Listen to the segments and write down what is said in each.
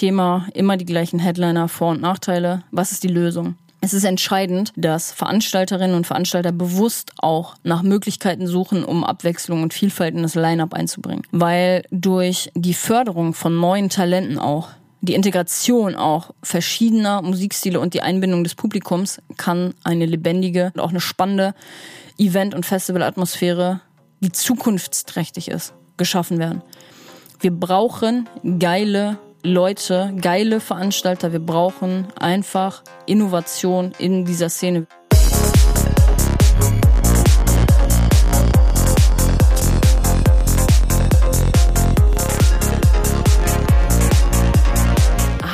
Thema, immer die gleichen Headliner, Vor- und Nachteile. Was ist die Lösung? Es ist entscheidend, dass Veranstalterinnen und Veranstalter bewusst auch nach Möglichkeiten suchen, um Abwechslung und Vielfalt in das Line-up einzubringen. Weil durch die Förderung von neuen Talenten auch die Integration auch verschiedener Musikstile und die Einbindung des Publikums kann eine lebendige und auch eine spannende Event- und Festivalatmosphäre, die zukunftsträchtig ist, geschaffen werden. Wir brauchen geile Leute, geile Veranstalter. Wir brauchen einfach Innovation in dieser Szene.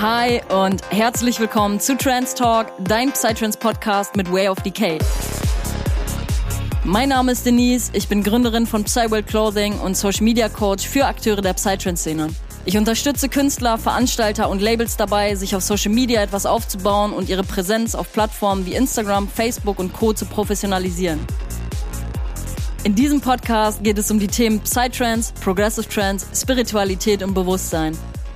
Hi und herzlich willkommen zu Trans Talk, dein Psytrance Podcast mit Way of Decay. Mein Name ist Denise, ich bin Gründerin von Psyworld Clothing und Social Media Coach für Akteure der Psytrance-Szene. Ich unterstütze Künstler, Veranstalter und Labels dabei, sich auf Social Media etwas aufzubauen und ihre Präsenz auf Plattformen wie Instagram, Facebook und Co. zu professionalisieren. In diesem Podcast geht es um die Themen Psytrance, Progressive Trance, Spiritualität und Bewusstsein.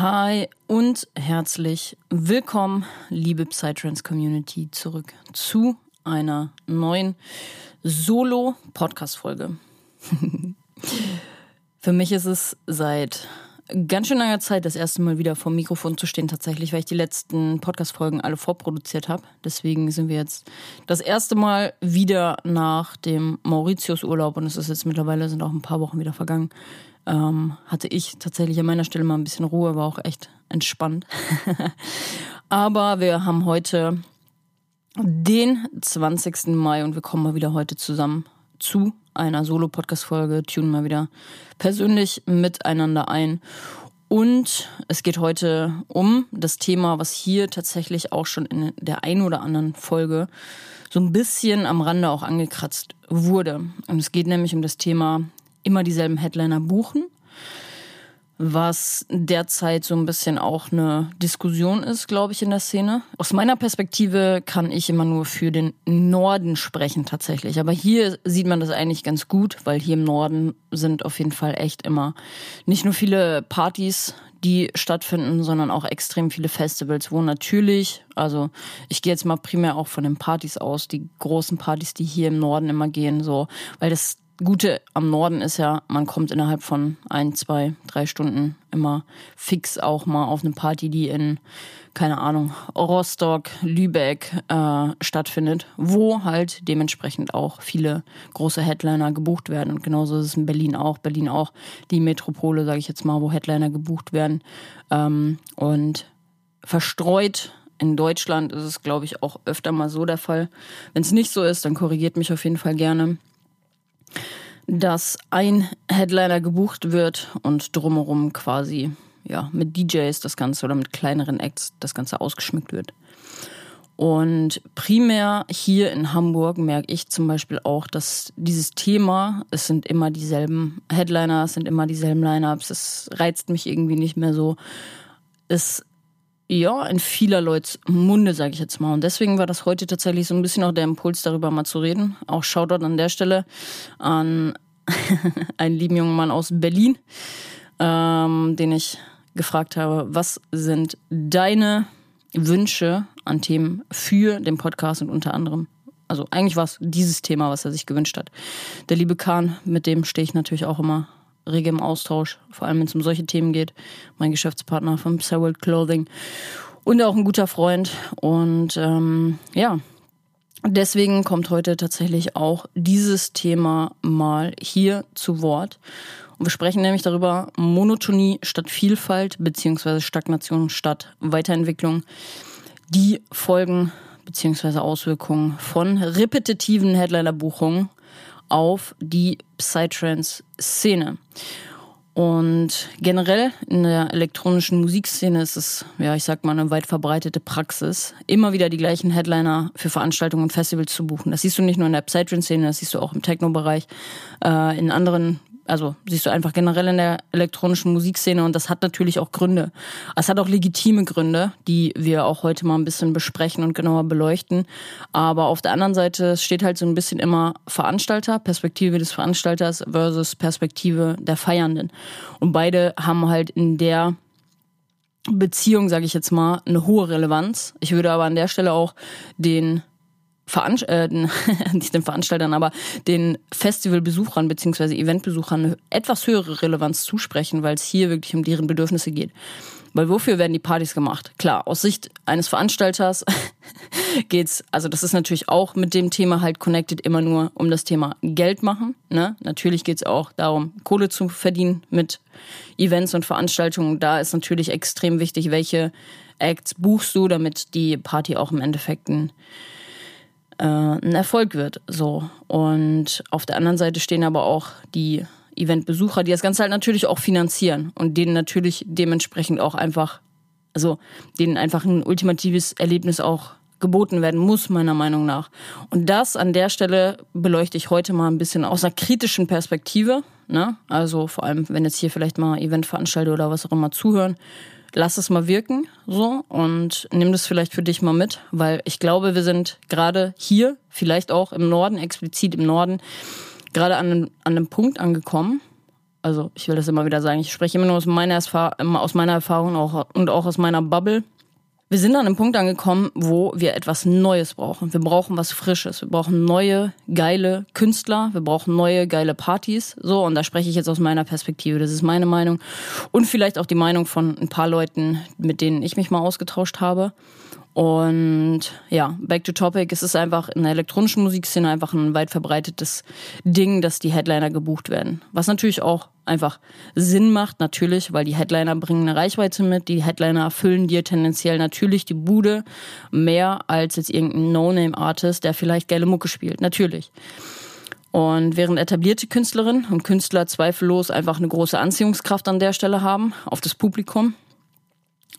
Hi und herzlich willkommen, liebe Psytrance Community, zurück zu einer neuen Solo-Podcast-Folge. Für mich ist es seit ganz schön langer Zeit das erste Mal wieder vor dem Mikrofon zu stehen, tatsächlich, weil ich die letzten Podcast-Folgen alle vorproduziert habe. Deswegen sind wir jetzt das erste Mal wieder nach dem Mauritius-Urlaub und es ist jetzt mittlerweile, sind auch ein paar Wochen wieder vergangen. Ähm, hatte ich tatsächlich an meiner Stelle mal ein bisschen Ruhe, war auch echt entspannt. Aber wir haben heute den 20. Mai und wir kommen mal wieder heute zusammen zu einer Solo-Podcast-Folge, tunen mal wieder persönlich miteinander ein. Und es geht heute um das Thema, was hier tatsächlich auch schon in der ein oder anderen Folge so ein bisschen am Rande auch angekratzt wurde. Und es geht nämlich um das Thema immer dieselben Headliner buchen was derzeit so ein bisschen auch eine Diskussion ist, glaube ich, in der Szene. Aus meiner Perspektive kann ich immer nur für den Norden sprechen tatsächlich. Aber hier sieht man das eigentlich ganz gut, weil hier im Norden sind auf jeden Fall echt immer nicht nur viele Partys, die stattfinden, sondern auch extrem viele Festivals, wo natürlich, also ich gehe jetzt mal primär auch von den Partys aus, die großen Partys, die hier im Norden immer gehen, so, weil das Gute am Norden ist ja, man kommt innerhalb von ein, zwei, drei Stunden immer fix auch mal auf eine Party, die in, keine Ahnung, Rostock, Lübeck äh, stattfindet, wo halt dementsprechend auch viele große Headliner gebucht werden. Und genauso ist es in Berlin auch. Berlin auch die Metropole, sage ich jetzt mal, wo Headliner gebucht werden. Ähm, und verstreut in Deutschland ist es, glaube ich, auch öfter mal so der Fall. Wenn es nicht so ist, dann korrigiert mich auf jeden Fall gerne dass ein Headliner gebucht wird und drumherum quasi ja mit DJs das Ganze oder mit kleineren Acts das Ganze ausgeschmückt wird. Und primär hier in Hamburg merke ich zum Beispiel auch, dass dieses Thema, es sind immer dieselben Headliner, es sind immer dieselben Lineups, es reizt mich irgendwie nicht mehr so. Es ja, in vieler Leuts Munde, sage ich jetzt mal. Und deswegen war das heute tatsächlich so ein bisschen auch der Impuls, darüber mal zu reden. Auch Shoutout an der Stelle an einen lieben jungen Mann aus Berlin, ähm, den ich gefragt habe, was sind deine Wünsche an Themen für den Podcast und unter anderem, also eigentlich war es dieses Thema, was er sich gewünscht hat. Der liebe Kahn, mit dem stehe ich natürlich auch immer rege im Austausch, vor allem wenn es um solche Themen geht. Mein Geschäftspartner von Psyworld Clothing und auch ein guter Freund. Und ähm, ja, deswegen kommt heute tatsächlich auch dieses Thema mal hier zu Wort. Und wir sprechen nämlich darüber Monotonie statt Vielfalt beziehungsweise Stagnation statt Weiterentwicklung. Die Folgen beziehungsweise Auswirkungen von repetitiven Headliner-Buchungen auf die Psytrance-Szene. Und generell in der elektronischen Musikszene ist es, ja, ich sag mal, eine weit verbreitete Praxis, immer wieder die gleichen Headliner für Veranstaltungen und Festivals zu buchen. Das siehst du nicht nur in der Psytrance-Szene, das siehst du auch im Techno-Bereich, äh, in anderen also siehst du einfach generell in der elektronischen Musikszene und das hat natürlich auch Gründe. Es hat auch legitime Gründe, die wir auch heute mal ein bisschen besprechen und genauer beleuchten. Aber auf der anderen Seite steht halt so ein bisschen immer Veranstalter, Perspektive des Veranstalters versus Perspektive der Feiernden. Und beide haben halt in der Beziehung, sage ich jetzt mal, eine hohe Relevanz. Ich würde aber an der Stelle auch den Veranst äh, nicht den Veranstaltern, aber den Festivalbesuchern bzw. Eventbesuchern etwas höhere Relevanz zusprechen, weil es hier wirklich um deren Bedürfnisse geht. Weil wofür werden die Partys gemacht? Klar, aus Sicht eines Veranstalters geht's, also das ist natürlich auch mit dem Thema halt connected immer nur um das Thema Geld machen. Ne? Natürlich geht's auch darum, Kohle zu verdienen mit Events und Veranstaltungen. Da ist natürlich extrem wichtig, welche Acts buchst du, damit die Party auch im Endeffekt ein äh, ein Erfolg wird. So. Und auf der anderen Seite stehen aber auch die Eventbesucher, die das Ganze halt natürlich auch finanzieren und denen natürlich dementsprechend auch einfach, also denen einfach ein ultimatives Erlebnis auch geboten werden muss, meiner Meinung nach. Und das an der Stelle beleuchte ich heute mal ein bisschen aus einer kritischen Perspektive. Ne? Also vor allem, wenn jetzt hier vielleicht mal Eventveranstalter oder was auch immer zuhören, lass es mal wirken so und nimm das vielleicht für dich mal mit, weil ich glaube, wir sind gerade hier, vielleicht auch im Norden, explizit im Norden, gerade an, an einem Punkt angekommen. Also ich will das immer wieder sagen, ich spreche immer nur aus meiner, aus meiner Erfahrung auch, und auch aus meiner Bubble wir sind an einem Punkt angekommen, wo wir etwas Neues brauchen. Wir brauchen was Frisches. Wir brauchen neue, geile Künstler. Wir brauchen neue, geile Partys. So, und da spreche ich jetzt aus meiner Perspektive. Das ist meine Meinung. Und vielleicht auch die Meinung von ein paar Leuten, mit denen ich mich mal ausgetauscht habe. Und ja, back to topic, es ist einfach in der elektronischen Musikszene einfach ein weit verbreitetes Ding, dass die Headliner gebucht werden. Was natürlich auch einfach Sinn macht, natürlich, weil die Headliner bringen eine Reichweite mit. Die Headliner erfüllen dir tendenziell natürlich die Bude mehr als jetzt irgendein No-Name-Artist, der vielleicht geile Mucke spielt. Natürlich. Und während etablierte Künstlerinnen und Künstler zweifellos einfach eine große Anziehungskraft an der Stelle haben auf das Publikum,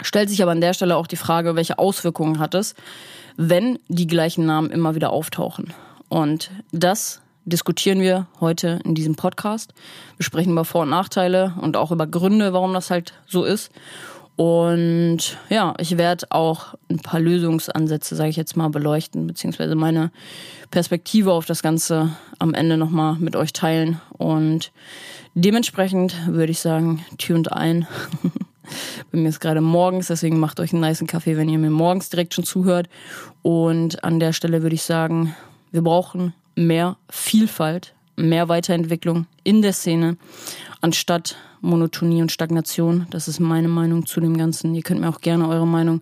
Stellt sich aber an der Stelle auch die Frage, welche Auswirkungen hat es, wenn die gleichen Namen immer wieder auftauchen. Und das diskutieren wir heute in diesem Podcast. Wir sprechen über Vor- und Nachteile und auch über Gründe, warum das halt so ist. Und ja, ich werde auch ein paar Lösungsansätze, sage ich jetzt mal, beleuchten, beziehungsweise meine Perspektive auf das Ganze am Ende nochmal mit euch teilen. Und dementsprechend würde ich sagen, tuned ein. Bei mir ist gerade morgens, deswegen macht euch einen niceen Kaffee, wenn ihr mir morgens direkt schon zuhört. Und an der Stelle würde ich sagen, wir brauchen mehr Vielfalt, mehr Weiterentwicklung in der Szene, anstatt Monotonie und Stagnation. Das ist meine Meinung zu dem Ganzen. Ihr könnt mir auch gerne eure Meinung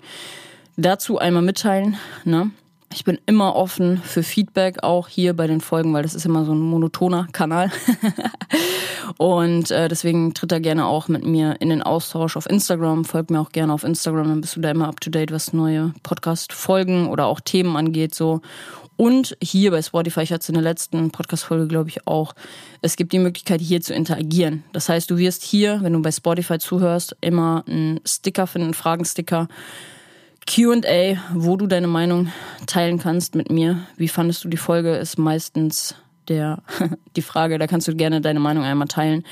dazu einmal mitteilen. Ne? Ich bin immer offen für Feedback, auch hier bei den Folgen, weil das ist immer so ein monotoner Kanal. und äh, deswegen tritt da gerne auch mit mir in den Austausch auf Instagram. Folgt mir auch gerne auf Instagram, dann bist du da immer up to date, was neue Podcast-Folgen oder auch Themen angeht. so. Und hier bei Spotify, ich hatte es in der letzten Podcast-Folge, glaube ich, auch, es gibt die Möglichkeit, hier zu interagieren. Das heißt, du wirst hier, wenn du bei Spotify zuhörst, immer einen Sticker finden, einen Fragensticker QA, wo du deine Meinung teilen kannst mit mir. Wie fandest du die Folge? Ist meistens der, die Frage, da kannst du gerne deine Meinung einmal teilen.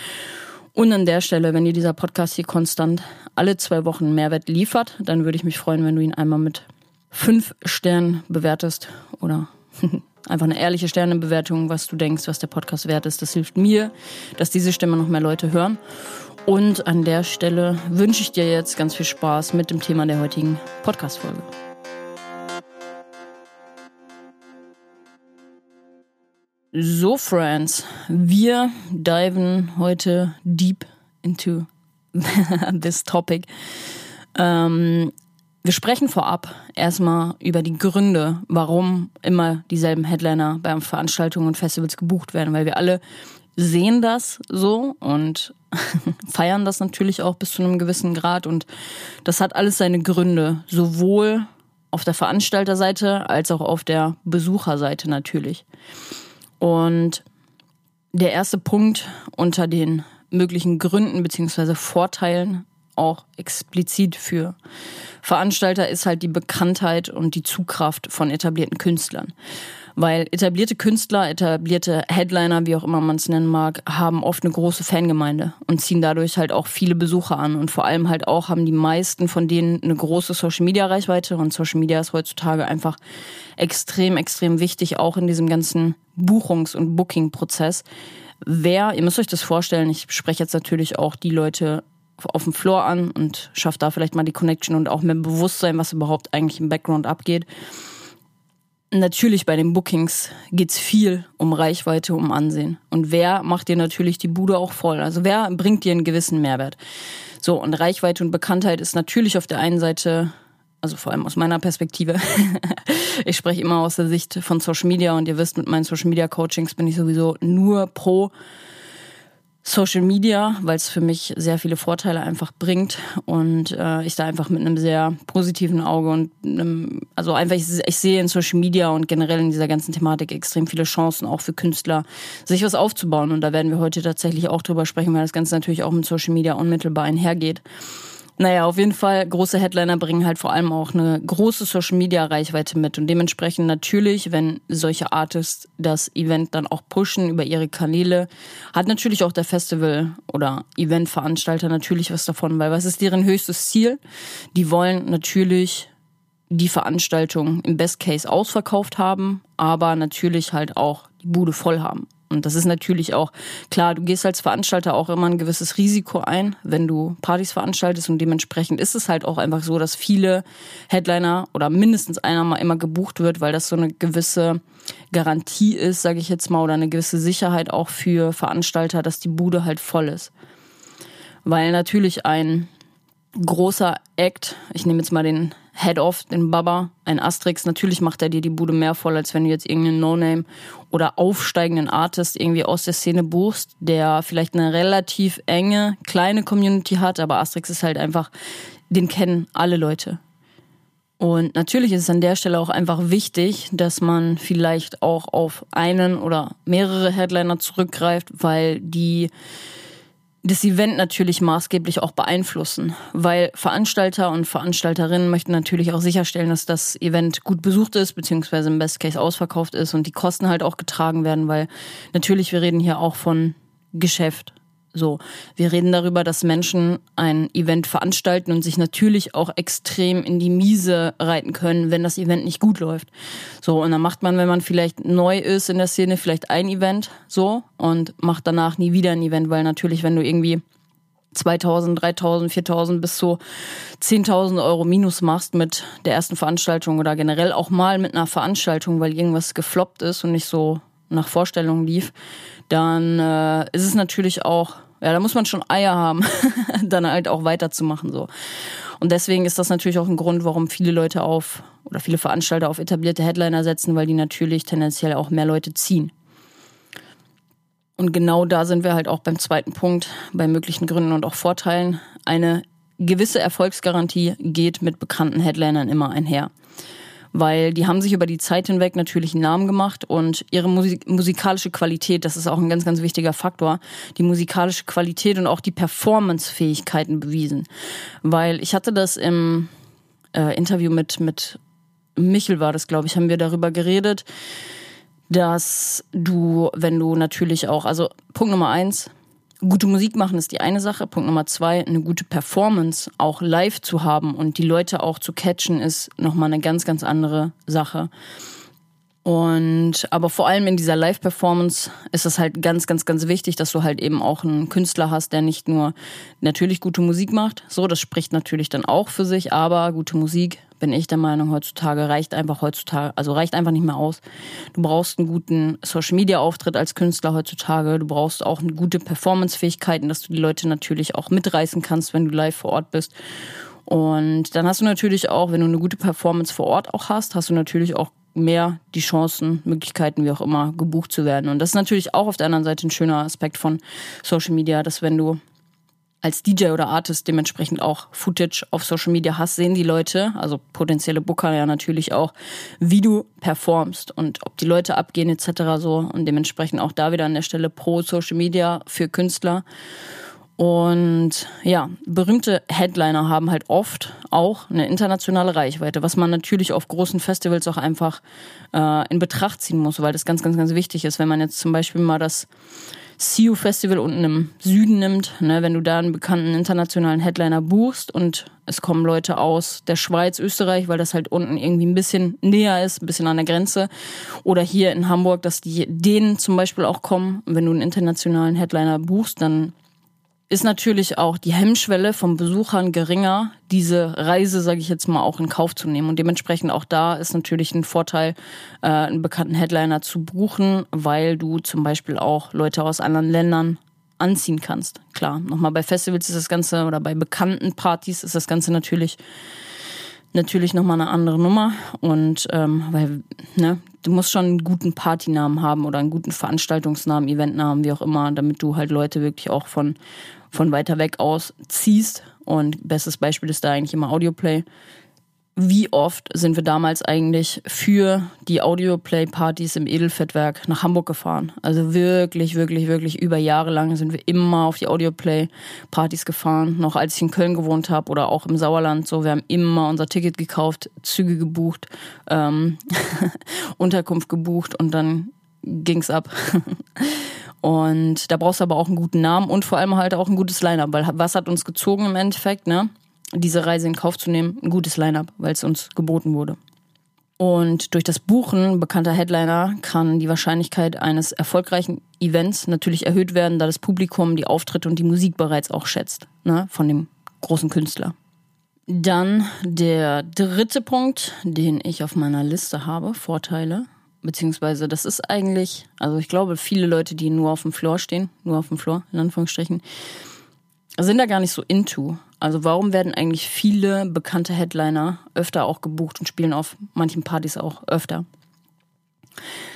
Und an der Stelle, wenn dir dieser Podcast hier konstant alle zwei Wochen Mehrwert liefert, dann würde ich mich freuen, wenn du ihn einmal mit fünf Sternen bewertest oder einfach eine ehrliche Sternebewertung, was du denkst, was der Podcast wert ist. Das hilft mir, dass diese Stimme noch mehr Leute hören. Und an der Stelle wünsche ich dir jetzt ganz viel Spaß mit dem Thema der heutigen Podcast-Folge. So, Friends, wir diven heute deep into this topic. Ähm, wir sprechen vorab erstmal über die Gründe, warum immer dieselben Headliner bei Veranstaltungen und Festivals gebucht werden, weil wir alle sehen das so und feiern das natürlich auch bis zu einem gewissen Grad und das hat alles seine Gründe, sowohl auf der Veranstalterseite als auch auf der Besucherseite natürlich. Und der erste Punkt unter den möglichen Gründen beziehungsweise Vorteilen auch explizit für Veranstalter ist halt die Bekanntheit und die Zugkraft von etablierten Künstlern. Weil etablierte Künstler, etablierte Headliner, wie auch immer man es nennen mag, haben oft eine große Fangemeinde und ziehen dadurch halt auch viele Besucher an. Und vor allem halt auch haben die meisten von denen eine große Social-Media-Reichweite. Und Social Media ist heutzutage einfach extrem, extrem wichtig, auch in diesem ganzen Buchungs- und Booking-Prozess. Wer, ihr müsst euch das vorstellen, ich spreche jetzt natürlich auch die Leute auf dem Floor an und schafft da vielleicht mal die Connection und auch mehr Bewusstsein, was überhaupt eigentlich im Background abgeht. Natürlich bei den Bookings geht's viel um Reichweite, um Ansehen. Und wer macht dir natürlich die Bude auch voll? Also wer bringt dir einen gewissen Mehrwert? So, und Reichweite und Bekanntheit ist natürlich auf der einen Seite, also vor allem aus meiner Perspektive, ich spreche immer aus der Sicht von Social Media und ihr wisst, mit meinen Social Media Coachings bin ich sowieso nur pro Social Media, weil es für mich sehr viele Vorteile einfach bringt und äh, ich da einfach mit einem sehr positiven Auge und einem, also einfach ich, ich sehe in Social Media und generell in dieser ganzen Thematik extrem viele Chancen auch für Künstler, sich was aufzubauen und da werden wir heute tatsächlich auch drüber sprechen, weil das Ganze natürlich auch mit Social Media unmittelbar einhergeht. Naja, auf jeden Fall, große Headliner bringen halt vor allem auch eine große Social-Media-Reichweite mit. Und dementsprechend natürlich, wenn solche Artists das Event dann auch pushen über ihre Kanäle, hat natürlich auch der Festival oder Eventveranstalter natürlich was davon, weil was ist deren höchstes Ziel? Die wollen natürlich die Veranstaltung im Best Case ausverkauft haben, aber natürlich halt auch die Bude voll haben. Und das ist natürlich auch klar, du gehst als Veranstalter auch immer ein gewisses Risiko ein, wenn du Partys veranstaltest und dementsprechend ist es halt auch einfach so, dass viele Headliner oder mindestens einer mal immer gebucht wird, weil das so eine gewisse Garantie ist, sage ich jetzt mal, oder eine gewisse Sicherheit auch für Veranstalter, dass die Bude halt voll ist. Weil natürlich ein großer Act, ich nehme jetzt mal den Head-Off, den Baba, ein Asterix, natürlich macht er dir die Bude mehr voll, als wenn du jetzt irgendeinen No-Name oder aufsteigenden Artist irgendwie aus der Szene buchst, der vielleicht eine relativ enge, kleine Community hat, aber Asterix ist halt einfach, den kennen alle Leute. Und natürlich ist es an der Stelle auch einfach wichtig, dass man vielleicht auch auf einen oder mehrere Headliner zurückgreift, weil die das Event natürlich maßgeblich auch beeinflussen, weil Veranstalter und Veranstalterinnen möchten natürlich auch sicherstellen, dass das Event gut besucht ist, beziehungsweise im Best Case ausverkauft ist und die Kosten halt auch getragen werden, weil natürlich wir reden hier auch von Geschäft. So, wir reden darüber, dass Menschen ein Event veranstalten und sich natürlich auch extrem in die Miese reiten können, wenn das Event nicht gut läuft. So, und dann macht man, wenn man vielleicht neu ist in der Szene, vielleicht ein Event so und macht danach nie wieder ein Event, weil natürlich, wenn du irgendwie 2000, 3000, 4000 bis zu 10.000 Euro Minus machst mit der ersten Veranstaltung oder generell auch mal mit einer Veranstaltung, weil irgendwas gefloppt ist und nicht so nach Vorstellungen lief, dann äh, ist es natürlich auch ja, da muss man schon Eier haben, dann halt auch weiterzumachen so. Und deswegen ist das natürlich auch ein Grund, warum viele Leute auf oder viele Veranstalter auf etablierte Headliner setzen, weil die natürlich tendenziell auch mehr Leute ziehen. Und genau da sind wir halt auch beim zweiten Punkt, bei möglichen Gründen und auch Vorteilen. Eine gewisse Erfolgsgarantie geht mit bekannten Headlinern immer einher weil die haben sich über die Zeit hinweg natürlich einen Namen gemacht und ihre Musik musikalische Qualität, das ist auch ein ganz, ganz wichtiger Faktor, die musikalische Qualität und auch die Performance-Fähigkeiten bewiesen. Weil ich hatte das im äh, Interview mit, mit Michel war das, glaube ich, haben wir darüber geredet, dass du, wenn du natürlich auch, also Punkt Nummer eins, gute Musik machen ist die eine Sache. Punkt Nummer zwei, eine gute Performance auch live zu haben und die Leute auch zu catchen, ist nochmal eine ganz, ganz andere Sache. Und aber vor allem in dieser Live-Performance ist es halt ganz, ganz, ganz wichtig, dass du halt eben auch einen Künstler hast, der nicht nur natürlich gute Musik macht. So, das spricht natürlich dann auch für sich, aber gute Musik, bin ich der Meinung, heutzutage reicht einfach heutzutage, also reicht einfach nicht mehr aus. Du brauchst einen guten Social-Media-Auftritt als Künstler heutzutage. Du brauchst auch eine gute Performance-Fähigkeiten, dass du die Leute natürlich auch mitreißen kannst, wenn du live vor Ort bist. Und dann hast du natürlich auch, wenn du eine gute Performance vor Ort auch hast, hast du natürlich auch mehr die Chancen, Möglichkeiten, wie auch immer, gebucht zu werden. Und das ist natürlich auch auf der anderen Seite ein schöner Aspekt von Social Media, dass wenn du als DJ oder Artist dementsprechend auch Footage auf Social Media hast, sehen die Leute, also potenzielle Booker ja natürlich auch, wie du performst und ob die Leute abgehen etc. so und dementsprechend auch da wieder an der Stelle pro Social Media für Künstler. Und ja, berühmte Headliner haben halt oft auch eine internationale Reichweite, was man natürlich auf großen Festivals auch einfach äh, in Betracht ziehen muss, weil das ganz, ganz, ganz wichtig ist. Wenn man jetzt zum Beispiel mal das CU Festival unten im Süden nimmt, ne, wenn du da einen bekannten internationalen Headliner buchst und es kommen Leute aus der Schweiz, Österreich, weil das halt unten irgendwie ein bisschen näher ist, ein bisschen an der Grenze. Oder hier in Hamburg, dass die denen zum Beispiel auch kommen. wenn du einen internationalen Headliner buchst, dann ist natürlich auch die Hemmschwelle von Besuchern geringer, diese Reise, sage ich jetzt mal, auch in Kauf zu nehmen. Und dementsprechend auch da ist natürlich ein Vorteil, äh, einen bekannten Headliner zu buchen, weil du zum Beispiel auch Leute aus anderen Ländern anziehen kannst. Klar, nochmal bei Festivals ist das Ganze oder bei bekannten Partys ist das Ganze natürlich natürlich nochmal eine andere Nummer. Und ähm, weil, ne, du musst schon einen guten Partynamen haben oder einen guten Veranstaltungsnamen, Eventnamen, wie auch immer, damit du halt Leute wirklich auch von, von weiter weg aus ziehst. Und bestes Beispiel ist da eigentlich immer Audioplay wie oft sind wir damals eigentlich für die Audioplay-Partys im Edelfettwerk nach Hamburg gefahren. Also wirklich, wirklich, wirklich über Jahre lang sind wir immer auf die Audioplay-Partys gefahren. Noch als ich in Köln gewohnt habe oder auch im Sauerland. So, wir haben immer unser Ticket gekauft, Züge gebucht, ähm, Unterkunft gebucht und dann ging's ab. und da brauchst du aber auch einen guten Namen und vor allem halt auch ein gutes Line-Up, weil was hat uns gezogen im Endeffekt, ne? diese Reise in Kauf zu nehmen, ein gutes Line-up, weil es uns geboten wurde. Und durch das Buchen bekannter Headliner kann die Wahrscheinlichkeit eines erfolgreichen Events natürlich erhöht werden, da das Publikum die Auftritte und die Musik bereits auch schätzt, ne, von dem großen Künstler. Dann der dritte Punkt, den ich auf meiner Liste habe, Vorteile, beziehungsweise das ist eigentlich, also ich glaube, viele Leute, die nur auf dem Floor stehen, nur auf dem Floor, in Anführungsstrichen, sind da gar nicht so into. Also warum werden eigentlich viele bekannte Headliner öfter auch gebucht und spielen auf manchen Partys auch öfter?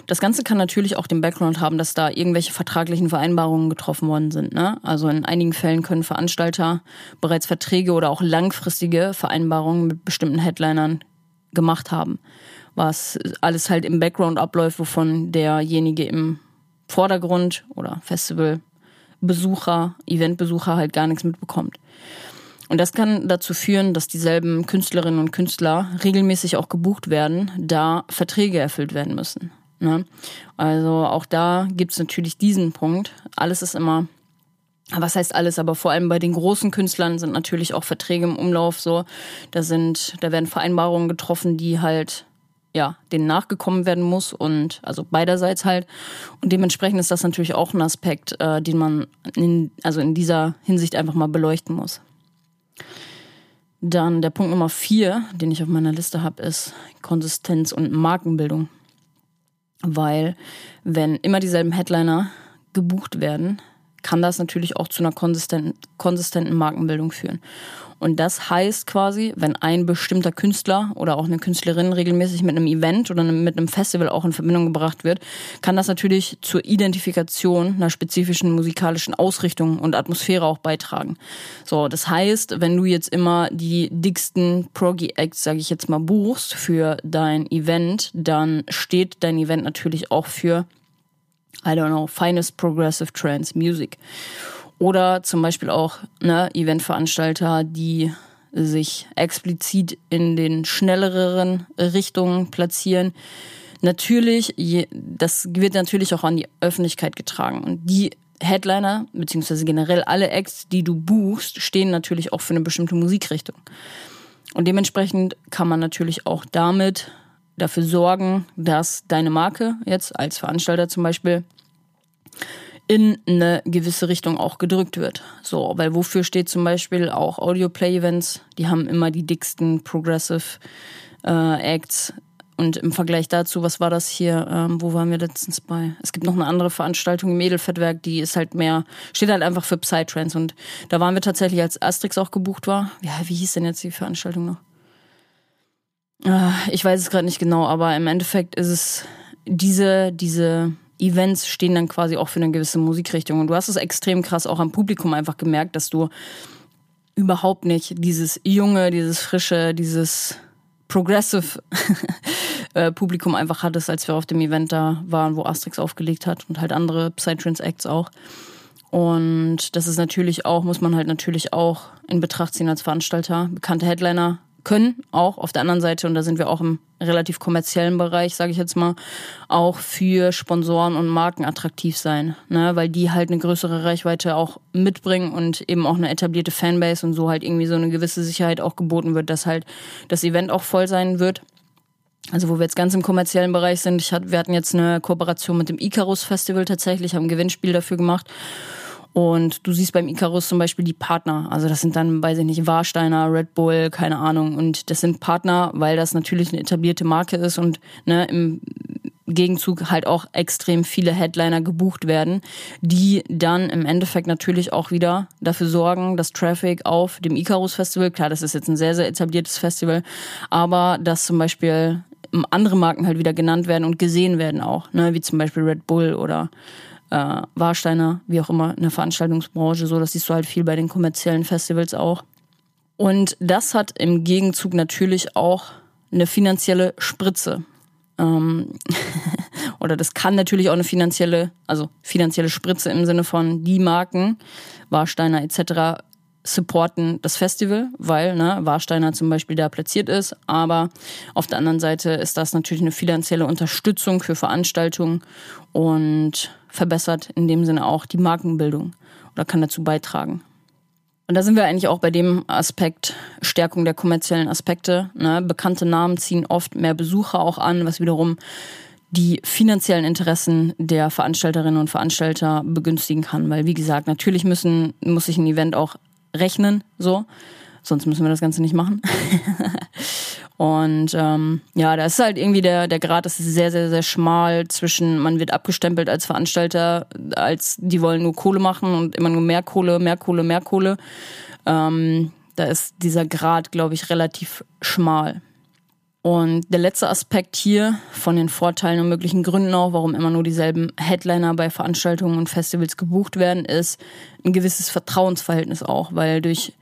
Das Ganze kann natürlich auch den Background haben, dass da irgendwelche vertraglichen Vereinbarungen getroffen worden sind. Ne? Also in einigen Fällen können Veranstalter bereits Verträge oder auch langfristige Vereinbarungen mit bestimmten Headlinern gemacht haben. Was alles halt im Background abläuft, wovon derjenige im Vordergrund oder Festivalbesucher, Eventbesucher halt gar nichts mitbekommt. Und das kann dazu führen, dass dieselben Künstlerinnen und Künstler regelmäßig auch gebucht werden, da Verträge erfüllt werden müssen. Ne? Also auch da gibt's natürlich diesen Punkt. Alles ist immer was heißt alles, aber vor allem bei den großen Künstlern sind natürlich auch Verträge im Umlauf so. Da sind, da werden Vereinbarungen getroffen, die halt ja, denen nachgekommen werden muss und also beiderseits halt. Und dementsprechend ist das natürlich auch ein Aspekt, äh, den man in, also in dieser Hinsicht einfach mal beleuchten muss. Dann der Punkt Nummer vier, den ich auf meiner Liste habe, ist Konsistenz und Markenbildung. Weil wenn immer dieselben Headliner gebucht werden, kann das natürlich auch zu einer konsistenten, konsistenten Markenbildung führen. Und das heißt quasi, wenn ein bestimmter Künstler oder auch eine Künstlerin regelmäßig mit einem Event oder mit einem Festival auch in Verbindung gebracht wird, kann das natürlich zur Identifikation einer spezifischen musikalischen Ausrichtung und Atmosphäre auch beitragen. So, das heißt, wenn du jetzt immer die dicksten Proggy Acts, sage ich jetzt mal, buchst für dein Event, dann steht dein Event natürlich auch für I don't know, finest progressive trance music. Oder zum Beispiel auch ne, Eventveranstalter, die sich explizit in den schnelleren Richtungen platzieren. Natürlich, das wird natürlich auch an die Öffentlichkeit getragen. Und die Headliner, beziehungsweise generell alle Acts, die du buchst, stehen natürlich auch für eine bestimmte Musikrichtung. Und dementsprechend kann man natürlich auch damit dafür sorgen, dass deine Marke jetzt als Veranstalter zum Beispiel in eine gewisse Richtung auch gedrückt wird. So, weil wofür steht zum Beispiel auch Audio Play Events? Die haben immer die dicksten Progressive äh, Acts. Und im Vergleich dazu, was war das hier? Ähm, wo waren wir letztens bei? Es gibt noch eine andere Veranstaltung im Edelfettwerk, die ist halt mehr, steht halt einfach für Psytrance. Und da waren wir tatsächlich, als Asterix auch gebucht war. Ja, wie hieß denn jetzt die Veranstaltung noch? Äh, ich weiß es gerade nicht genau, aber im Endeffekt ist es diese, diese Events stehen dann quasi auch für eine gewisse Musikrichtung. Und du hast es extrem krass auch am Publikum einfach gemerkt, dass du überhaupt nicht dieses junge, dieses frische, dieses progressive äh, Publikum einfach hattest, als wir auf dem Event da waren, wo Asterix aufgelegt hat und halt andere Psytrance Acts auch. Und das ist natürlich auch, muss man halt natürlich auch in Betracht ziehen als Veranstalter. Bekannte Headliner können auch auf der anderen Seite, und da sind wir auch im relativ kommerziellen Bereich, sage ich jetzt mal, auch für Sponsoren und Marken attraktiv sein, ne? weil die halt eine größere Reichweite auch mitbringen und eben auch eine etablierte Fanbase und so halt irgendwie so eine gewisse Sicherheit auch geboten wird, dass halt das Event auch voll sein wird. Also wo wir jetzt ganz im kommerziellen Bereich sind, ich hat, wir hatten jetzt eine Kooperation mit dem Icarus Festival tatsächlich, haben ein Gewinnspiel dafür gemacht und du siehst beim Icarus zum Beispiel die Partner. Also das sind dann, weiß ich nicht, Warsteiner, Red Bull, keine Ahnung. Und das sind Partner, weil das natürlich eine etablierte Marke ist und ne, im Gegenzug halt auch extrem viele Headliner gebucht werden, die dann im Endeffekt natürlich auch wieder dafür sorgen, dass Traffic auf dem Icarus Festival, klar, das ist jetzt ein sehr, sehr etabliertes Festival, aber dass zum Beispiel andere Marken halt wieder genannt werden und gesehen werden auch, ne, wie zum Beispiel Red Bull oder äh, Warsteiner, wie auch immer, in der Veranstaltungsbranche. So, das siehst du halt viel bei den kommerziellen Festivals auch. Und das hat im Gegenzug natürlich auch eine finanzielle Spritze. Ähm oder das kann natürlich auch eine finanzielle, also finanzielle Spritze im Sinne von die Marken, Warsteiner etc supporten das Festival, weil ne, Warsteiner zum Beispiel da platziert ist. Aber auf der anderen Seite ist das natürlich eine finanzielle Unterstützung für Veranstaltungen und verbessert in dem Sinne auch die Markenbildung oder kann dazu beitragen. Und da sind wir eigentlich auch bei dem Aspekt Stärkung der kommerziellen Aspekte. Ne? Bekannte Namen ziehen oft mehr Besucher auch an, was wiederum die finanziellen Interessen der Veranstalterinnen und Veranstalter begünstigen kann. Weil, wie gesagt, natürlich müssen, muss sich ein Event auch rechnen, so. Sonst müssen wir das Ganze nicht machen. und ähm, ja, da ist halt irgendwie der, der Grad ist sehr, sehr, sehr schmal zwischen, man wird abgestempelt als Veranstalter, als die wollen nur Kohle machen und immer nur mehr Kohle, mehr Kohle, mehr Kohle. Ähm, da ist dieser Grad, glaube ich, relativ schmal. Und der letzte Aspekt hier von den Vorteilen und möglichen Gründen auch, warum immer nur dieselben Headliner bei Veranstaltungen und Festivals gebucht werden, ist ein gewisses Vertrauensverhältnis auch, weil durch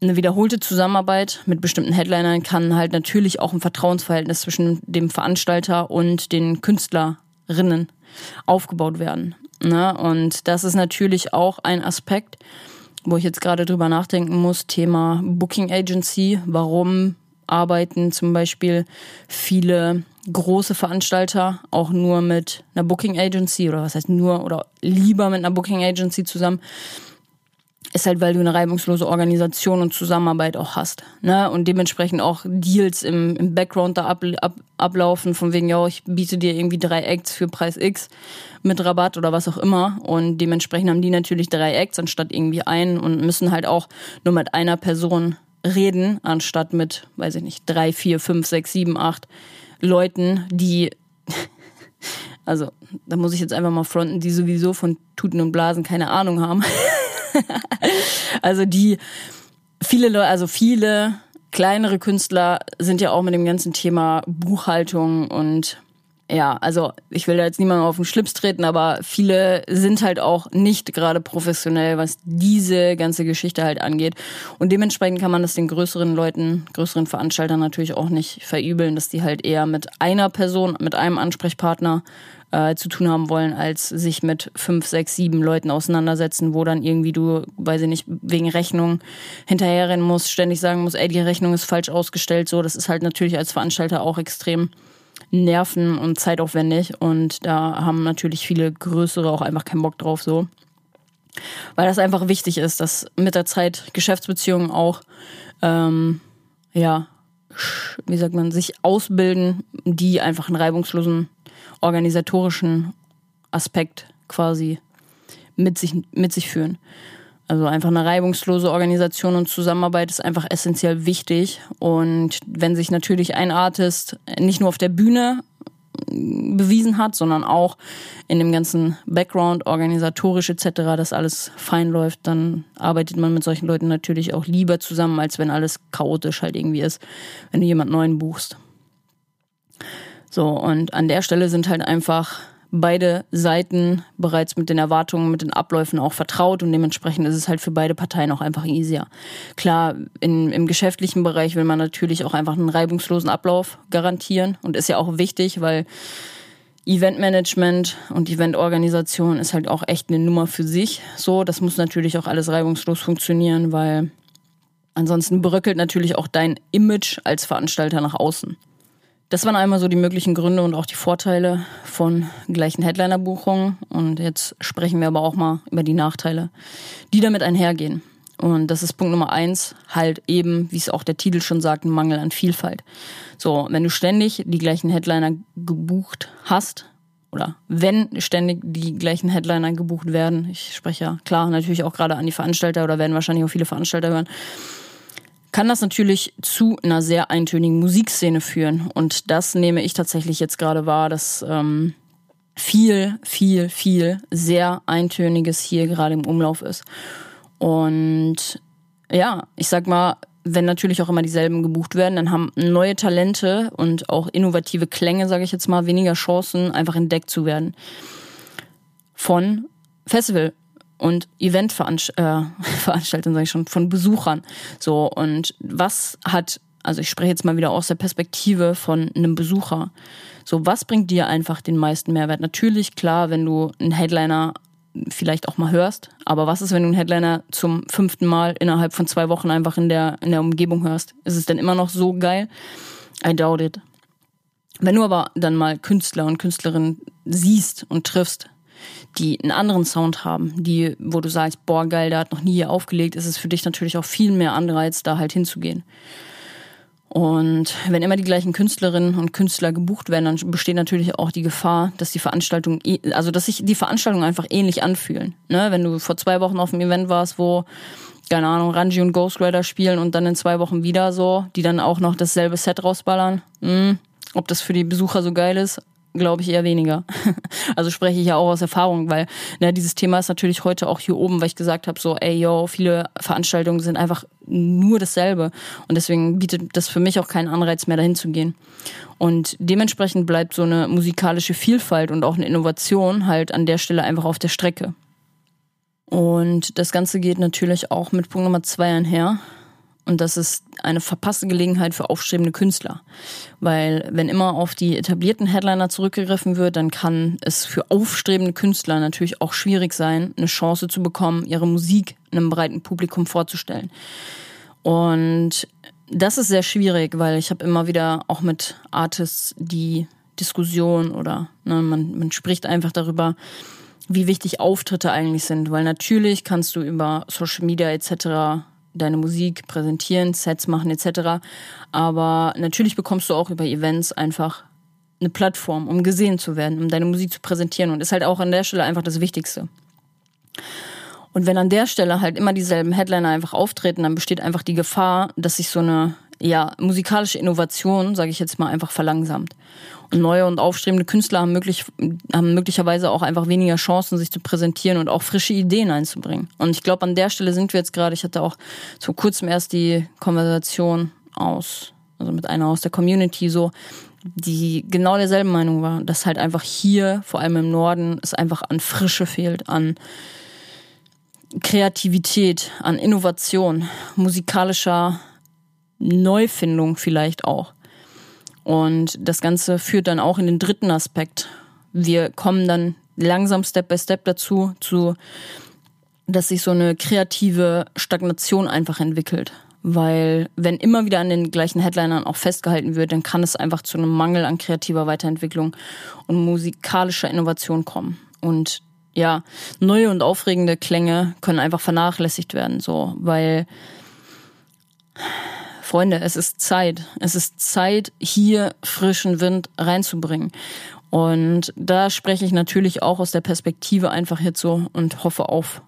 eine wiederholte Zusammenarbeit mit bestimmten Headlinern kann halt natürlich auch ein Vertrauensverhältnis zwischen dem Veranstalter und den Künstlerinnen aufgebaut werden. Ne? Und das ist natürlich auch ein Aspekt, wo ich jetzt gerade drüber nachdenken muss, Thema Booking Agency, warum arbeiten zum Beispiel viele große Veranstalter auch nur mit einer Booking Agency oder was heißt nur oder lieber mit einer Booking Agency zusammen, ist halt, weil du eine reibungslose Organisation und Zusammenarbeit auch hast. Ne? Und dementsprechend auch Deals im, im Background da ab, ab, ablaufen, von wegen, ja, ich biete dir irgendwie drei Acts für Preis X mit Rabatt oder was auch immer. Und dementsprechend haben die natürlich drei Acts anstatt irgendwie einen und müssen halt auch nur mit einer Person reden, anstatt mit, weiß ich nicht, drei, vier, fünf, sechs, sieben, acht Leuten, die, also da muss ich jetzt einfach mal fronten, die sowieso von Tuten und Blasen keine Ahnung haben. also die viele Leute, also viele kleinere Künstler sind ja auch mit dem ganzen Thema Buchhaltung und ja, also ich will da jetzt niemandem auf den Schlips treten, aber viele sind halt auch nicht gerade professionell, was diese ganze Geschichte halt angeht. Und dementsprechend kann man das den größeren Leuten, größeren Veranstaltern natürlich auch nicht verübeln, dass die halt eher mit einer Person, mit einem Ansprechpartner äh, zu tun haben wollen, als sich mit fünf, sechs, sieben Leuten auseinandersetzen, wo dann irgendwie du, weiß ich nicht, wegen Rechnung hinterherrennen musst, ständig sagen musst, ey, die Rechnung ist falsch ausgestellt. So, das ist halt natürlich als Veranstalter auch extrem nerven und zeitaufwendig und da haben natürlich viele größere auch einfach keinen Bock drauf so. Weil das einfach wichtig ist, dass mit der Zeit Geschäftsbeziehungen auch, ähm, ja, wie sagt man, sich ausbilden, die einfach einen reibungslosen organisatorischen Aspekt quasi mit sich, mit sich führen. Also einfach eine reibungslose Organisation und Zusammenarbeit ist einfach essentiell wichtig. Und wenn sich natürlich ein Artist nicht nur auf der Bühne bewiesen hat, sondern auch in dem ganzen Background, organisatorisch etc., dass alles fein läuft, dann arbeitet man mit solchen Leuten natürlich auch lieber zusammen, als wenn alles chaotisch halt irgendwie ist, wenn du jemand neuen buchst. So, und an der Stelle sind halt einfach beide Seiten bereits mit den Erwartungen, mit den Abläufen auch vertraut und dementsprechend ist es halt für beide Parteien auch einfach easier. Klar, in, im geschäftlichen Bereich will man natürlich auch einfach einen reibungslosen Ablauf garantieren und ist ja auch wichtig, weil Eventmanagement und Eventorganisation ist halt auch echt eine Nummer für sich. So, das muss natürlich auch alles reibungslos funktionieren, weil ansonsten bröckelt natürlich auch dein Image als Veranstalter nach außen. Das waren einmal so die möglichen Gründe und auch die Vorteile von gleichen Headliner-Buchungen. Und jetzt sprechen wir aber auch mal über die Nachteile, die damit einhergehen. Und das ist Punkt Nummer eins, halt eben, wie es auch der Titel schon sagt, ein Mangel an Vielfalt. So, wenn du ständig die gleichen Headliner gebucht hast, oder wenn ständig die gleichen Headliner gebucht werden, ich spreche ja klar natürlich auch gerade an die Veranstalter oder werden wahrscheinlich auch viele Veranstalter hören, kann das natürlich zu einer sehr eintönigen Musikszene führen. Und das nehme ich tatsächlich jetzt gerade wahr, dass ähm, viel, viel, viel sehr eintöniges hier gerade im Umlauf ist. Und ja, ich sag mal, wenn natürlich auch immer dieselben gebucht werden, dann haben neue Talente und auch innovative Klänge, sage ich jetzt mal, weniger Chancen, einfach entdeckt zu werden. Von Festival und Eventveranstaltern, äh, sage ich schon, von Besuchern. So, und was hat, also ich spreche jetzt mal wieder aus der Perspektive von einem Besucher. So, was bringt dir einfach den meisten Mehrwert? Natürlich, klar, wenn du einen Headliner vielleicht auch mal hörst, aber was ist, wenn du einen Headliner zum fünften Mal innerhalb von zwei Wochen einfach in der, in der Umgebung hörst? Ist es denn immer noch so geil? I doubt it. Wenn du aber dann mal Künstler und Künstlerinnen siehst und triffst, die einen anderen Sound haben, die, wo du sagst, boah, geil, der hat noch nie hier aufgelegt, ist es für dich natürlich auch viel mehr Anreiz, da halt hinzugehen. Und wenn immer die gleichen Künstlerinnen und Künstler gebucht werden, dann besteht natürlich auch die Gefahr, dass die Veranstaltung, also dass sich die Veranstaltungen einfach ähnlich anfühlen. Ne? Wenn du vor zwei Wochen auf einem Event warst, wo, keine Ahnung, Ranji und Ghost Rider spielen und dann in zwei Wochen wieder so, die dann auch noch dasselbe Set rausballern, hm, ob das für die Besucher so geil ist, glaube ich eher weniger. Also spreche ich ja auch aus Erfahrung, weil ne, dieses Thema ist natürlich heute auch hier oben, weil ich gesagt habe, so, ey, yo, viele Veranstaltungen sind einfach nur dasselbe. Und deswegen bietet das für mich auch keinen Anreiz mehr, dahin zu gehen. Und dementsprechend bleibt so eine musikalische Vielfalt und auch eine Innovation halt an der Stelle einfach auf der Strecke. Und das Ganze geht natürlich auch mit Punkt Nummer zwei einher. Und das ist eine verpasste Gelegenheit für aufstrebende Künstler. Weil wenn immer auf die etablierten Headliner zurückgegriffen wird, dann kann es für aufstrebende Künstler natürlich auch schwierig sein, eine Chance zu bekommen, ihre Musik einem breiten Publikum vorzustellen. Und das ist sehr schwierig, weil ich habe immer wieder auch mit Artists die Diskussion oder ne, man, man spricht einfach darüber, wie wichtig Auftritte eigentlich sind. Weil natürlich kannst du über Social Media etc deine Musik präsentieren, Sets machen etc. Aber natürlich bekommst du auch über Events einfach eine Plattform, um gesehen zu werden, um deine Musik zu präsentieren und ist halt auch an der Stelle einfach das Wichtigste. Und wenn an der Stelle halt immer dieselben Headliner einfach auftreten, dann besteht einfach die Gefahr, dass sich so eine ja, musikalische Innovation, sage ich jetzt mal, einfach verlangsamt. Und neue und aufstrebende Künstler haben, möglich, haben möglicherweise auch einfach weniger Chancen, sich zu präsentieren und auch frische Ideen einzubringen. Und ich glaube, an der Stelle sind wir jetzt gerade, ich hatte auch vor kurzem erst die Konversation aus, also mit einer aus der Community so, die genau derselben Meinung war, dass halt einfach hier, vor allem im Norden, es einfach an Frische fehlt, an Kreativität, an Innovation, musikalischer Neufindung vielleicht auch. Und das Ganze führt dann auch in den dritten Aspekt. Wir kommen dann langsam Step by Step dazu, zu, dass sich so eine kreative Stagnation einfach entwickelt. Weil wenn immer wieder an den gleichen Headlinern auch festgehalten wird, dann kann es einfach zu einem Mangel an kreativer Weiterentwicklung und musikalischer Innovation kommen. Und ja, neue und aufregende Klänge können einfach vernachlässigt werden, so, weil Freunde, es ist Zeit. Es ist Zeit, hier frischen Wind reinzubringen. Und da spreche ich natürlich auch aus der Perspektive einfach jetzt so und hoffe auf,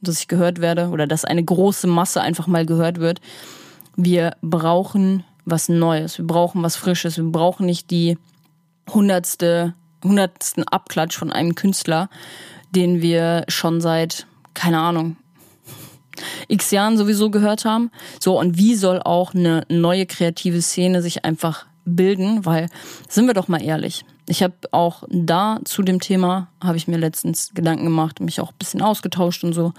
dass ich gehört werde oder dass eine große Masse einfach mal gehört wird. Wir brauchen was Neues. Wir brauchen was Frisches. Wir brauchen nicht die hundertste, hundertsten Abklatsch von einem Künstler, den wir schon seit, keine Ahnung, x Jahren sowieso gehört haben. So, und wie soll auch eine neue kreative Szene sich einfach bilden, weil sind wir doch mal ehrlich. Ich habe auch da zu dem Thema, habe ich mir letztens Gedanken gemacht, mich auch ein bisschen ausgetauscht und so.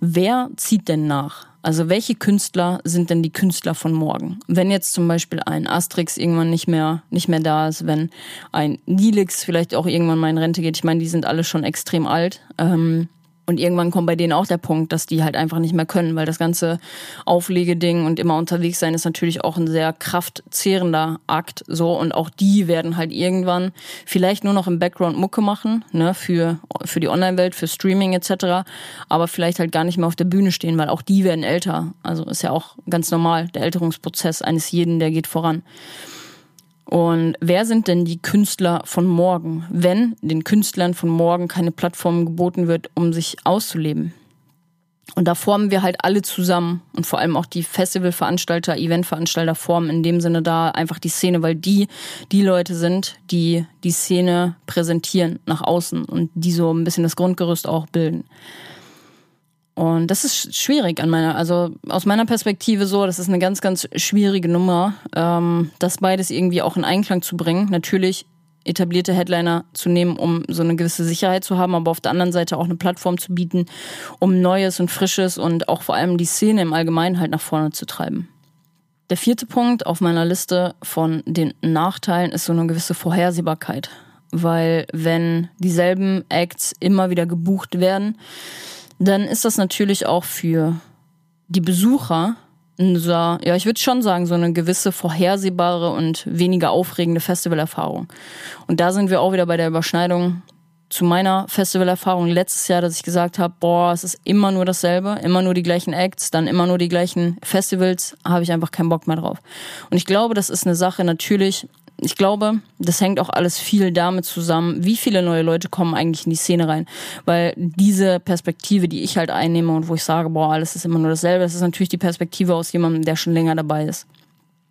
Wer zieht denn nach? Also welche Künstler sind denn die Künstler von morgen? Wenn jetzt zum Beispiel ein Asterix irgendwann nicht mehr, nicht mehr da ist, wenn ein Nilix vielleicht auch irgendwann mal in Rente geht, ich meine, die sind alle schon extrem alt. Ähm, und irgendwann kommt bei denen auch der Punkt, dass die halt einfach nicht mehr können, weil das ganze Auflegeding und immer unterwegs sein ist natürlich auch ein sehr kraftzehrender Akt, so. Und auch die werden halt irgendwann vielleicht nur noch im Background Mucke machen, ne, für, für die Online-Welt, für Streaming etc. Aber vielleicht halt gar nicht mehr auf der Bühne stehen, weil auch die werden älter. Also ist ja auch ganz normal. Der Älterungsprozess eines jeden, der geht voran. Und wer sind denn die Künstler von morgen, wenn den Künstlern von morgen keine Plattform geboten wird, um sich auszuleben? Und da formen wir halt alle zusammen und vor allem auch die Festivalveranstalter, Eventveranstalter formen in dem Sinne da einfach die Szene, weil die die Leute sind, die die Szene präsentieren nach außen und die so ein bisschen das Grundgerüst auch bilden. Und das ist schwierig an meiner, also aus meiner Perspektive so, das ist eine ganz, ganz schwierige Nummer, ähm, das beides irgendwie auch in Einklang zu bringen. Natürlich etablierte Headliner zu nehmen, um so eine gewisse Sicherheit zu haben, aber auf der anderen Seite auch eine Plattform zu bieten, um Neues und Frisches und auch vor allem die Szene im Allgemeinen halt nach vorne zu treiben. Der vierte Punkt auf meiner Liste von den Nachteilen ist so eine gewisse Vorhersehbarkeit. Weil wenn dieselben Acts immer wieder gebucht werden, dann ist das natürlich auch für die Besucher so, ja, ich würde schon sagen, so eine gewisse vorhersehbare und weniger aufregende Festivalerfahrung. Und da sind wir auch wieder bei der Überschneidung zu meiner Festivalerfahrung letztes Jahr, dass ich gesagt habe, boah, es ist immer nur dasselbe, immer nur die gleichen Acts, dann immer nur die gleichen Festivals, habe ich einfach keinen Bock mehr drauf. Und ich glaube, das ist eine Sache natürlich, ich glaube, das hängt auch alles viel damit zusammen, wie viele neue Leute kommen eigentlich in die Szene rein. Weil diese Perspektive, die ich halt einnehme und wo ich sage, boah, alles ist immer nur dasselbe, das ist natürlich die Perspektive aus jemandem, der schon länger dabei ist.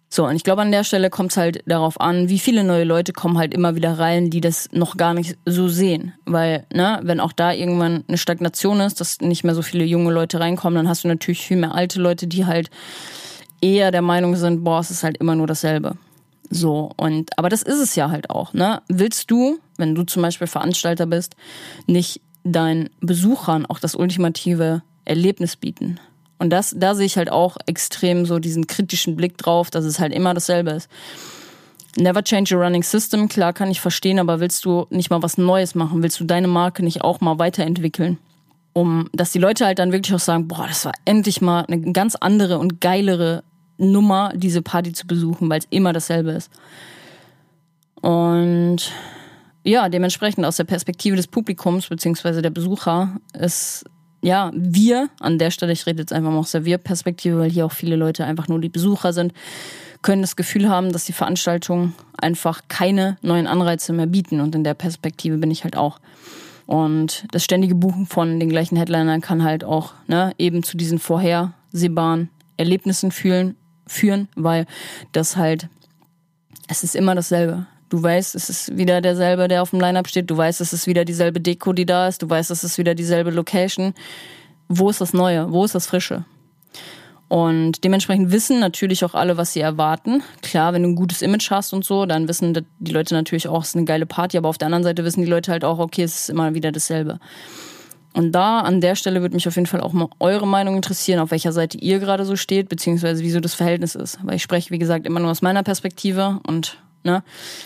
So, und ich glaube, an der Stelle kommt es halt darauf an, wie viele neue Leute kommen halt immer wieder rein, die das noch gar nicht so sehen. Weil, ne, wenn auch da irgendwann eine Stagnation ist, dass nicht mehr so viele junge Leute reinkommen, dann hast du natürlich viel mehr alte Leute, die halt eher der Meinung sind, boah, es ist halt immer nur dasselbe. So, und, aber das ist es ja halt auch, ne? Willst du, wenn du zum Beispiel Veranstalter bist, nicht deinen Besuchern auch das ultimative Erlebnis bieten? Und das, da sehe ich halt auch extrem so diesen kritischen Blick drauf, dass es halt immer dasselbe ist. Never change a running system, klar kann ich verstehen, aber willst du nicht mal was Neues machen? Willst du deine Marke nicht auch mal weiterentwickeln? Um, dass die Leute halt dann wirklich auch sagen, boah, das war endlich mal eine ganz andere und geilere Nummer, diese Party zu besuchen, weil es immer dasselbe ist. Und ja, dementsprechend aus der Perspektive des Publikums beziehungsweise der Besucher ist ja wir an der Stelle, ich rede jetzt einfach mal aus der Wir-Perspektive, weil hier auch viele Leute einfach nur die Besucher sind, können das Gefühl haben, dass die Veranstaltungen einfach keine neuen Anreize mehr bieten. Und in der Perspektive bin ich halt auch. Und das ständige Buchen von den gleichen Headlinern kann halt auch ne, eben zu diesen vorhersehbaren Erlebnissen fühlen, führen, weil das halt, es ist immer dasselbe. Du weißt, es ist wieder derselbe, der auf dem Line-Up steht. Du weißt, es ist wieder dieselbe Deko, die da ist. Du weißt, es ist wieder dieselbe Location. Wo ist das Neue? Wo ist das Frische? Und dementsprechend wissen natürlich auch alle, was sie erwarten. Klar, wenn du ein gutes Image hast und so, dann wissen die Leute natürlich auch, es ist eine geile Party. Aber auf der anderen Seite wissen die Leute halt auch, okay, es ist immer wieder dasselbe. Und da an der Stelle würde mich auf jeden Fall auch mal eure Meinung interessieren, auf welcher Seite ihr gerade so steht, beziehungsweise wieso das Verhältnis ist. Weil ich spreche, wie gesagt, immer nur aus meiner Perspektive und ne,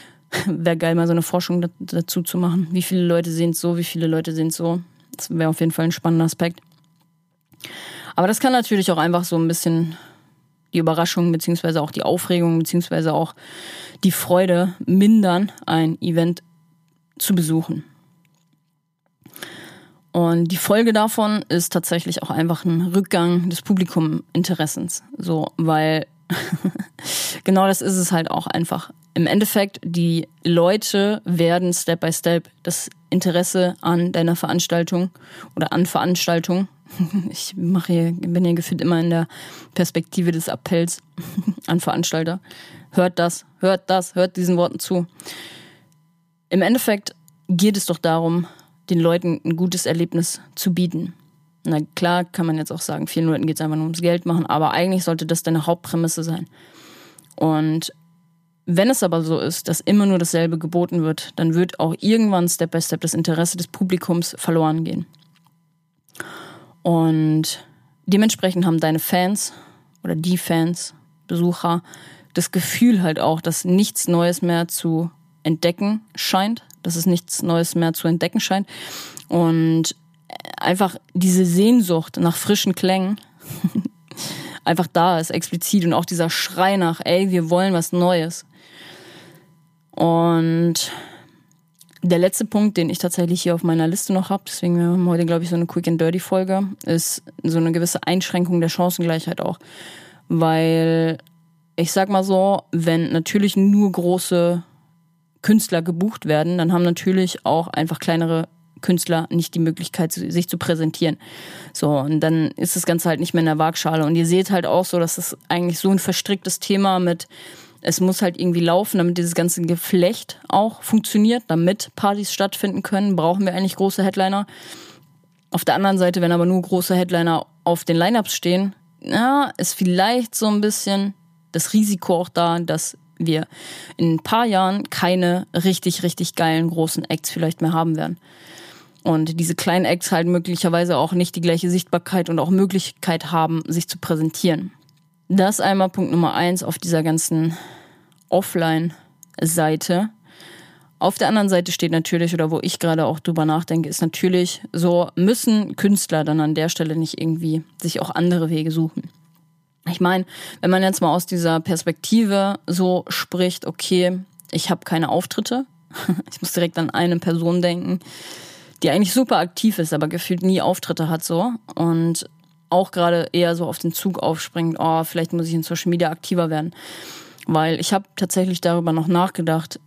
wäre geil, mal so eine Forschung dazu zu machen. Wie viele Leute sehen es so, wie viele Leute sehen es so. Das wäre auf jeden Fall ein spannender Aspekt. Aber das kann natürlich auch einfach so ein bisschen die Überraschung, beziehungsweise auch die Aufregung, beziehungsweise auch die Freude mindern, ein Event zu besuchen. Und die Folge davon ist tatsächlich auch einfach ein Rückgang des Publikuminteressens. So, weil genau das ist es halt auch einfach. Im Endeffekt, die Leute werden Step by Step das Interesse an deiner Veranstaltung oder an Veranstaltung. Ich mache hier, bin hier gefühlt immer in der Perspektive des Appells an Veranstalter. Hört das, hört das, hört diesen Worten zu. Im Endeffekt geht es doch darum, den Leuten ein gutes Erlebnis zu bieten. Na klar kann man jetzt auch sagen, vielen Leuten geht es einfach nur ums Geld machen, aber eigentlich sollte das deine Hauptprämisse sein. Und wenn es aber so ist, dass immer nur dasselbe geboten wird, dann wird auch irgendwann Step by Step das Interesse des Publikums verloren gehen. Und dementsprechend haben deine Fans oder die Fans, Besucher, das Gefühl halt auch, dass nichts Neues mehr zu entdecken scheint, dass es nichts Neues mehr zu entdecken scheint. Und einfach diese Sehnsucht nach frischen Klängen einfach da ist, explizit. Und auch dieser Schrei nach, ey, wir wollen was Neues. Und der letzte Punkt, den ich tatsächlich hier auf meiner Liste noch habe, deswegen haben wir heute, glaube ich, so eine Quick and Dirty Folge, ist so eine gewisse Einschränkung der Chancengleichheit auch. Weil ich sag mal so, wenn natürlich nur große Künstler gebucht werden, dann haben natürlich auch einfach kleinere Künstler nicht die Möglichkeit, sich zu präsentieren. So, und dann ist das Ganze halt nicht mehr in der Waagschale. Und ihr seht halt auch so, dass das eigentlich so ein verstricktes Thema mit es muss halt irgendwie laufen, damit dieses ganze Geflecht auch funktioniert, damit Partys stattfinden können, brauchen wir eigentlich große Headliner. Auf der anderen Seite, wenn aber nur große Headliner auf den Lineups stehen, ja, ist vielleicht so ein bisschen das Risiko auch da, dass wir in ein paar Jahren keine richtig, richtig geilen großen Acts vielleicht mehr haben werden. Und diese kleinen Acts halt möglicherweise auch nicht die gleiche Sichtbarkeit und auch Möglichkeit haben, sich zu präsentieren. Das einmal Punkt Nummer eins auf dieser ganzen Offline-Seite. Auf der anderen Seite steht natürlich, oder wo ich gerade auch drüber nachdenke, ist natürlich, so müssen Künstler dann an der Stelle nicht irgendwie sich auch andere Wege suchen. Ich meine, wenn man jetzt mal aus dieser Perspektive so spricht, okay, ich habe keine Auftritte, ich muss direkt an eine Person denken, die eigentlich super aktiv ist, aber gefühlt nie Auftritte hat so und auch gerade eher so auf den Zug aufspringt, oh, vielleicht muss ich in Social Media aktiver werden. Weil ich habe tatsächlich darüber noch nachgedacht,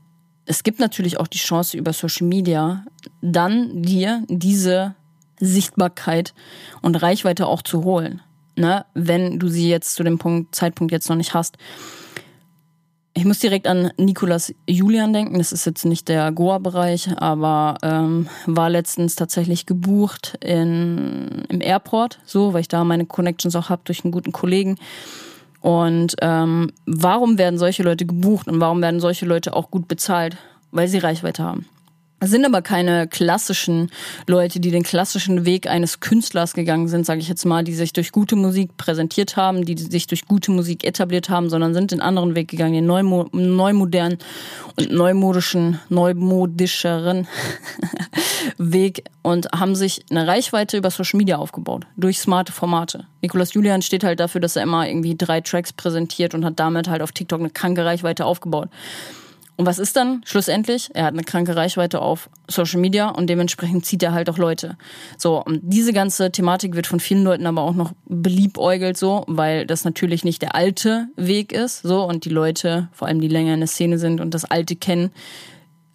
es gibt natürlich auch die Chance über Social Media, dann dir diese Sichtbarkeit und Reichweite auch zu holen. Ne? Wenn du sie jetzt zu dem Punkt, Zeitpunkt jetzt noch nicht hast. Ich muss direkt an Nicolas Julian denken. Das ist jetzt nicht der Goa-Bereich, aber ähm, war letztens tatsächlich gebucht in, im Airport, so, weil ich da meine Connections auch habe durch einen guten Kollegen. Und ähm, warum werden solche Leute gebucht und warum werden solche Leute auch gut bezahlt? Weil sie Reichweite haben. Es sind aber keine klassischen Leute, die den klassischen Weg eines Künstlers gegangen sind, sage ich jetzt mal, die sich durch gute Musik präsentiert haben, die sich durch gute Musik etabliert haben, sondern sind den anderen Weg gegangen, den neumo neumodernen und neumodischen, neumodischeren Weg und haben sich eine Reichweite über Social Media aufgebaut, durch smarte Formate. Nicolas Julian steht halt dafür, dass er immer irgendwie drei Tracks präsentiert und hat damit halt auf TikTok eine kranke Reichweite aufgebaut. Und was ist dann schlussendlich? Er hat eine kranke Reichweite auf Social Media und dementsprechend zieht er halt auch Leute. So, und diese ganze Thematik wird von vielen Leuten aber auch noch beliebäugelt so, weil das natürlich nicht der alte Weg ist, so, und die Leute, vor allem die länger in der Szene sind und das Alte kennen,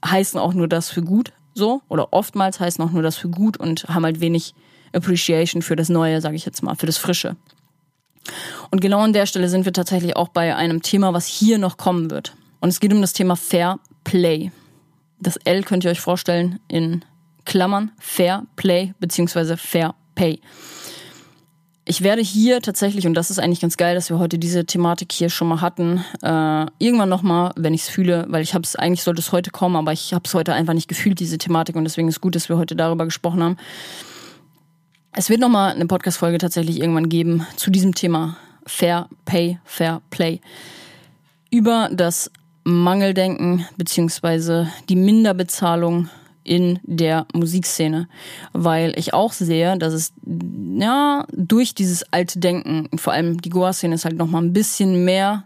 heißen auch nur das für gut, so, oder oftmals heißen auch nur das für gut und haben halt wenig Appreciation für das Neue, sage ich jetzt mal, für das Frische. Und genau an der Stelle sind wir tatsächlich auch bei einem Thema, was hier noch kommen wird. Und es geht um das Thema Fair Play. Das L könnt ihr euch vorstellen in Klammern Fair Play beziehungsweise Fair Pay. Ich werde hier tatsächlich, und das ist eigentlich ganz geil, dass wir heute diese Thematik hier schon mal hatten, äh, irgendwann nochmal, wenn ich es fühle, weil ich habe es, eigentlich sollte es heute kommen, aber ich habe es heute einfach nicht gefühlt, diese Thematik, und deswegen ist gut, dass wir heute darüber gesprochen haben. Es wird nochmal eine Podcast-Folge tatsächlich irgendwann geben zu diesem Thema Fair Pay, Fair Play. Über das Mangeldenken beziehungsweise die Minderbezahlung in der Musikszene, weil ich auch sehe, dass es ja durch dieses alte Denken, vor allem die Goa-Szene ist halt noch mal ein bisschen mehr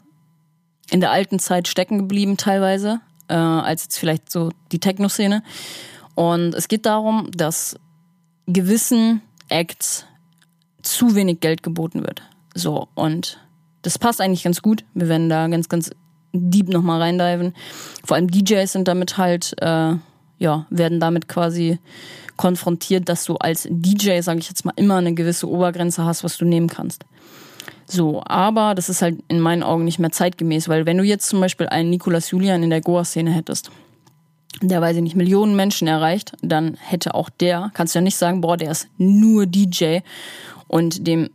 in der alten Zeit stecken geblieben teilweise äh, als jetzt vielleicht so die Techno-Szene. Und es geht darum, dass gewissen Acts zu wenig Geld geboten wird. So und das passt eigentlich ganz gut. Wir werden da ganz, ganz deep nochmal reindiven. Vor allem DJs sind damit halt, äh, ja, werden damit quasi konfrontiert, dass du als DJ, sage ich jetzt mal, immer eine gewisse Obergrenze hast, was du nehmen kannst. So, aber das ist halt in meinen Augen nicht mehr zeitgemäß, weil wenn du jetzt zum Beispiel einen Nicolas Julian in der Goa-Szene hättest, der, weiß ich nicht, Millionen Menschen erreicht, dann hätte auch der, kannst du ja nicht sagen, boah, der ist nur DJ und dem,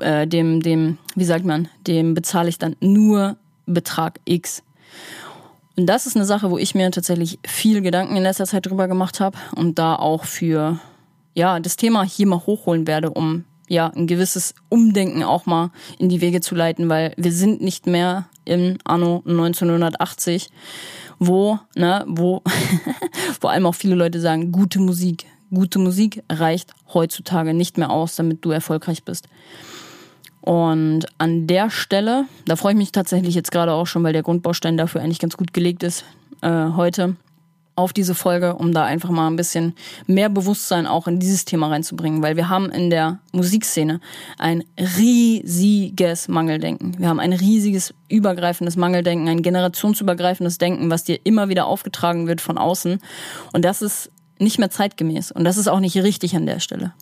äh, dem, dem, wie sagt man, dem bezahle ich dann nur Betrag X. Und das ist eine Sache, wo ich mir tatsächlich viel Gedanken in letzter Zeit drüber gemacht habe und da auch für ja, das Thema hier mal hochholen werde, um ja, ein gewisses Umdenken auch mal in die Wege zu leiten, weil wir sind nicht mehr im Anno 1980, wo, ne, wo vor allem auch viele Leute sagen, gute Musik. Gute Musik reicht heutzutage nicht mehr aus, damit du erfolgreich bist. Und an der Stelle, da freue ich mich tatsächlich jetzt gerade auch schon, weil der Grundbaustein dafür eigentlich ganz gut gelegt ist äh, heute auf diese Folge, um da einfach mal ein bisschen mehr Bewusstsein auch in dieses Thema reinzubringen, weil wir haben in der Musikszene ein riesiges Mangeldenken. Wir haben ein riesiges übergreifendes Mangeldenken, ein generationsübergreifendes Denken, was dir immer wieder aufgetragen wird von außen. Und das ist nicht mehr zeitgemäß und das ist auch nicht richtig an der Stelle.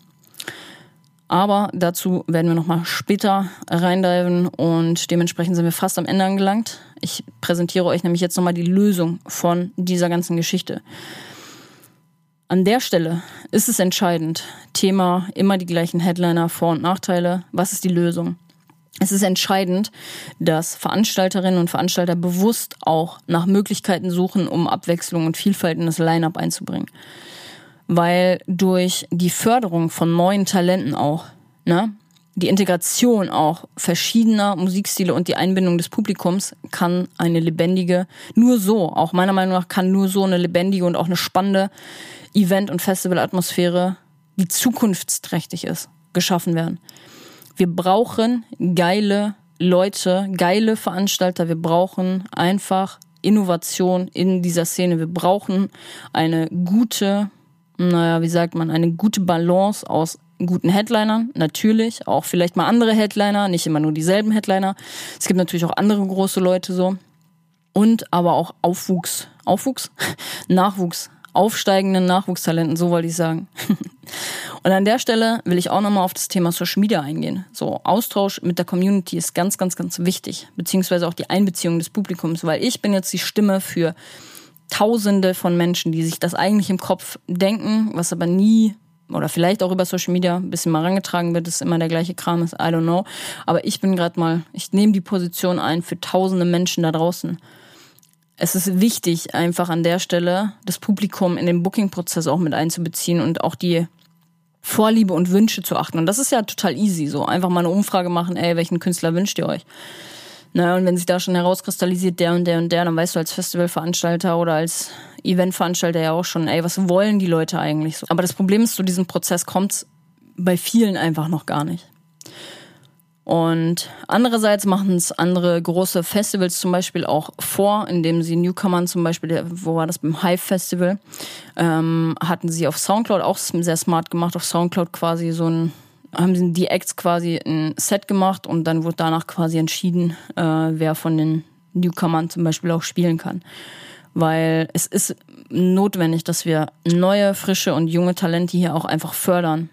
Aber dazu werden wir nochmal später reindiven und dementsprechend sind wir fast am Ende angelangt. Ich präsentiere euch nämlich jetzt nochmal die Lösung von dieser ganzen Geschichte. An der Stelle ist es entscheidend. Thema immer die gleichen Headliner, Vor- und Nachteile. Was ist die Lösung? Es ist entscheidend, dass Veranstalterinnen und Veranstalter bewusst auch nach Möglichkeiten suchen, um Abwechslung und Vielfalt in das Line-up einzubringen weil durch die Förderung von neuen Talenten auch, ne, die Integration auch verschiedener Musikstile und die Einbindung des Publikums kann eine lebendige, nur so, auch meiner Meinung nach kann nur so eine lebendige und auch eine spannende Event- und Festivalatmosphäre, die zukunftsträchtig ist, geschaffen werden. Wir brauchen geile Leute, geile Veranstalter, wir brauchen einfach Innovation in dieser Szene. Wir brauchen eine gute naja, wie sagt man, eine gute Balance aus guten Headlinern, natürlich, auch vielleicht mal andere Headliner, nicht immer nur dieselben Headliner. Es gibt natürlich auch andere große Leute so. Und aber auch Aufwuchs, Aufwuchs? Nachwuchs, aufsteigenden Nachwuchstalenten, so wollte ich sagen. Und an der Stelle will ich auch nochmal auf das Thema Social Media eingehen. So, Austausch mit der Community ist ganz, ganz, ganz wichtig, beziehungsweise auch die Einbeziehung des Publikums, weil ich bin jetzt die Stimme für Tausende von Menschen, die sich das eigentlich im Kopf denken, was aber nie oder vielleicht auch über Social Media ein bisschen mal rangetragen wird, ist immer der gleiche Kram ist, I don't know. Aber ich bin gerade mal, ich nehme die Position ein für tausende Menschen da draußen. Es ist wichtig, einfach an der Stelle das Publikum in den Booking-Prozess auch mit einzubeziehen und auch die Vorliebe und Wünsche zu achten. Und das ist ja total easy, so einfach mal eine Umfrage machen, ey, welchen Künstler wünscht ihr euch? Naja, und wenn sich da schon herauskristallisiert, der und der und der, dann weißt du als Festivalveranstalter oder als Eventveranstalter ja auch schon, ey, was wollen die Leute eigentlich so? Aber das Problem ist, zu diesem Prozess kommt bei vielen einfach noch gar nicht. Und andererseits machen es andere große Festivals zum Beispiel auch vor, indem sie Newcomern zum Beispiel, wo war das beim Hive Festival, ähm, hatten sie auf Soundcloud auch sehr smart gemacht, auf Soundcloud quasi so ein haben die Acts quasi ein Set gemacht und dann wurde danach quasi entschieden, äh, wer von den Newcomern zum Beispiel auch spielen kann. Weil es ist notwendig, dass wir neue, frische und junge Talente hier auch einfach fördern.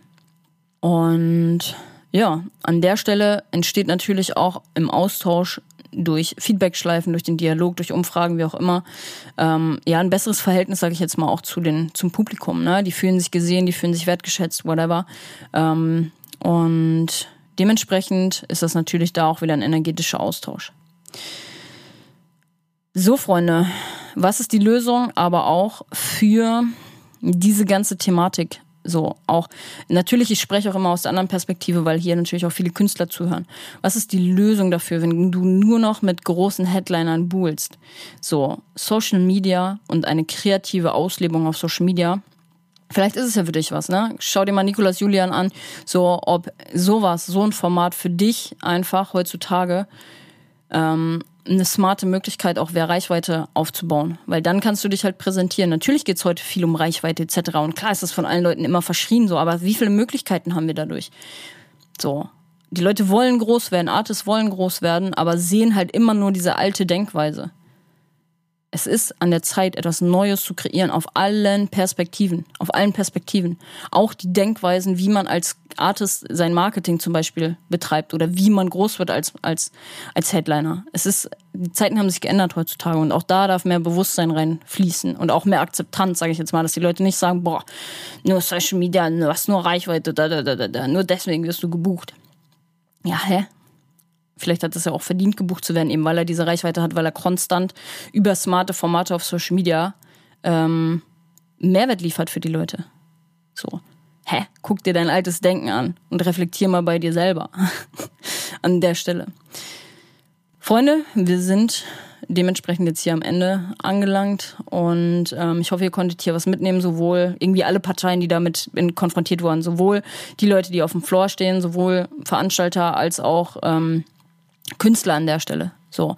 Und ja, an der Stelle entsteht natürlich auch im Austausch durch Feedbackschleifen, durch den Dialog, durch Umfragen, wie auch immer, ähm, ja, ein besseres Verhältnis, sage ich jetzt mal, auch zu den, zum Publikum. Ne? Die fühlen sich gesehen, die fühlen sich wertgeschätzt, whatever. Ähm, und dementsprechend ist das natürlich da auch wieder ein energetischer Austausch. So, Freunde, was ist die Lösung aber auch für diese ganze Thematik? So, auch, natürlich, ich spreche auch immer aus der anderen Perspektive, weil hier natürlich auch viele Künstler zuhören. Was ist die Lösung dafür, wenn du nur noch mit großen Headlinern buhlst? So, Social Media und eine kreative Auslebung auf Social Media Vielleicht ist es ja für dich was, ne? Schau dir mal Nikolas Julian an, so ob sowas, so ein Format für dich einfach heutzutage ähm, eine smarte Möglichkeit auch wäre, Reichweite aufzubauen. Weil dann kannst du dich halt präsentieren. Natürlich geht's heute viel um Reichweite etc. Und klar ist das von allen Leuten immer verschrien so, aber wie viele Möglichkeiten haben wir dadurch? So. Die Leute wollen groß werden, Artists wollen groß werden, aber sehen halt immer nur diese alte Denkweise. Es ist an der Zeit, etwas Neues zu kreieren auf allen Perspektiven, auf allen Perspektiven. Auch die Denkweisen, wie man als Artist sein Marketing zum Beispiel betreibt oder wie man groß wird als, als, als Headliner. Es ist, die Zeiten haben sich geändert heutzutage und auch da darf mehr Bewusstsein reinfließen und auch mehr Akzeptanz, sage ich jetzt mal, dass die Leute nicht sagen, boah, nur Social Media, du hast nur Reichweite, da, da, da, da, nur deswegen wirst du gebucht. Ja, hä? Vielleicht hat es ja auch verdient, gebucht zu werden, eben weil er diese Reichweite hat, weil er konstant über smarte Formate auf Social Media ähm, Mehrwert liefert für die Leute. So. Hä? Guck dir dein altes Denken an und reflektier mal bei dir selber. an der Stelle. Freunde, wir sind dementsprechend jetzt hier am Ende angelangt und ähm, ich hoffe, ihr konntet hier was mitnehmen, sowohl irgendwie alle Parteien, die damit konfrontiert wurden, sowohl die Leute, die auf dem Floor stehen, sowohl Veranstalter als auch ähm, Künstler an der Stelle. So.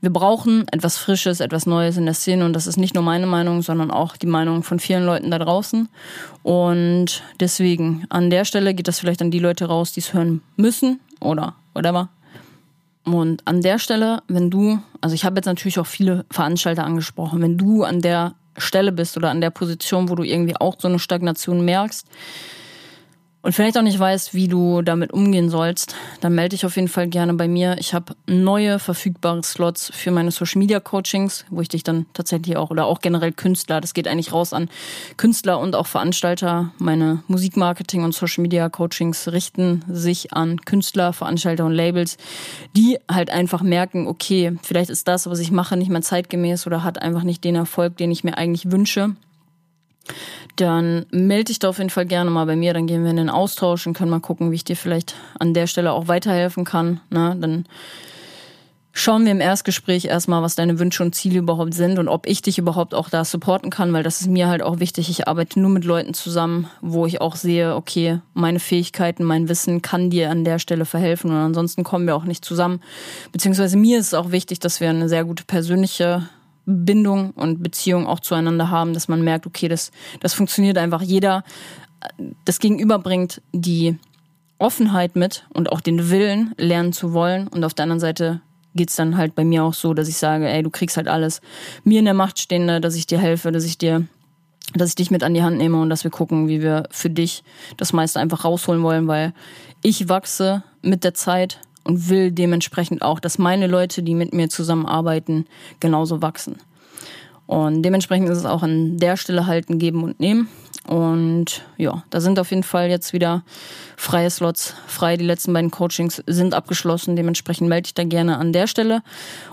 Wir brauchen etwas Frisches, etwas Neues in der Szene und das ist nicht nur meine Meinung, sondern auch die Meinung von vielen Leuten da draußen. Und deswegen, an der Stelle geht das vielleicht an die Leute raus, die es hören müssen oder whatever. Und an der Stelle, wenn du, also ich habe jetzt natürlich auch viele Veranstalter angesprochen, wenn du an der Stelle bist oder an der Position, wo du irgendwie auch so eine Stagnation merkst, und vielleicht auch nicht weißt, wie du damit umgehen sollst, dann melde dich auf jeden Fall gerne bei mir. Ich habe neue verfügbare Slots für meine Social Media Coachings, wo ich dich dann tatsächlich auch oder auch generell Künstler, das geht eigentlich raus an Künstler und auch Veranstalter. Meine Musikmarketing und Social Media Coachings richten sich an Künstler, Veranstalter und Labels, die halt einfach merken, okay, vielleicht ist das, was ich mache, nicht mehr zeitgemäß oder hat einfach nicht den Erfolg, den ich mir eigentlich wünsche dann melde dich da auf jeden Fall gerne mal bei mir. Dann gehen wir in den Austausch und können mal gucken, wie ich dir vielleicht an der Stelle auch weiterhelfen kann. Na, ne? dann schauen wir im Erstgespräch erstmal, was deine Wünsche und Ziele überhaupt sind und ob ich dich überhaupt auch da supporten kann, weil das ist mir halt auch wichtig. Ich arbeite nur mit Leuten zusammen, wo ich auch sehe, okay, meine Fähigkeiten, mein Wissen kann dir an der Stelle verhelfen und ansonsten kommen wir auch nicht zusammen. Beziehungsweise mir ist es auch wichtig, dass wir eine sehr gute persönliche Bindung und Beziehung auch zueinander haben, dass man merkt, okay, das, das funktioniert einfach. Jeder das Gegenüber bringt die Offenheit mit und auch den Willen, lernen zu wollen. Und auf der anderen Seite geht's dann halt bei mir auch so, dass ich sage, ey, du kriegst halt alles. Mir in der Macht stehende, dass ich dir helfe, dass ich dir, dass ich dich mit an die Hand nehme und dass wir gucken, wie wir für dich das meiste einfach rausholen wollen, weil ich wachse mit der Zeit und will dementsprechend auch, dass meine Leute, die mit mir zusammenarbeiten, genauso wachsen. Und dementsprechend ist es auch an der Stelle halt ein Geben und Nehmen. Und ja, da sind auf jeden Fall jetzt wieder freie Slots frei. Die letzten beiden Coachings sind abgeschlossen. Dementsprechend melde dich da gerne an der Stelle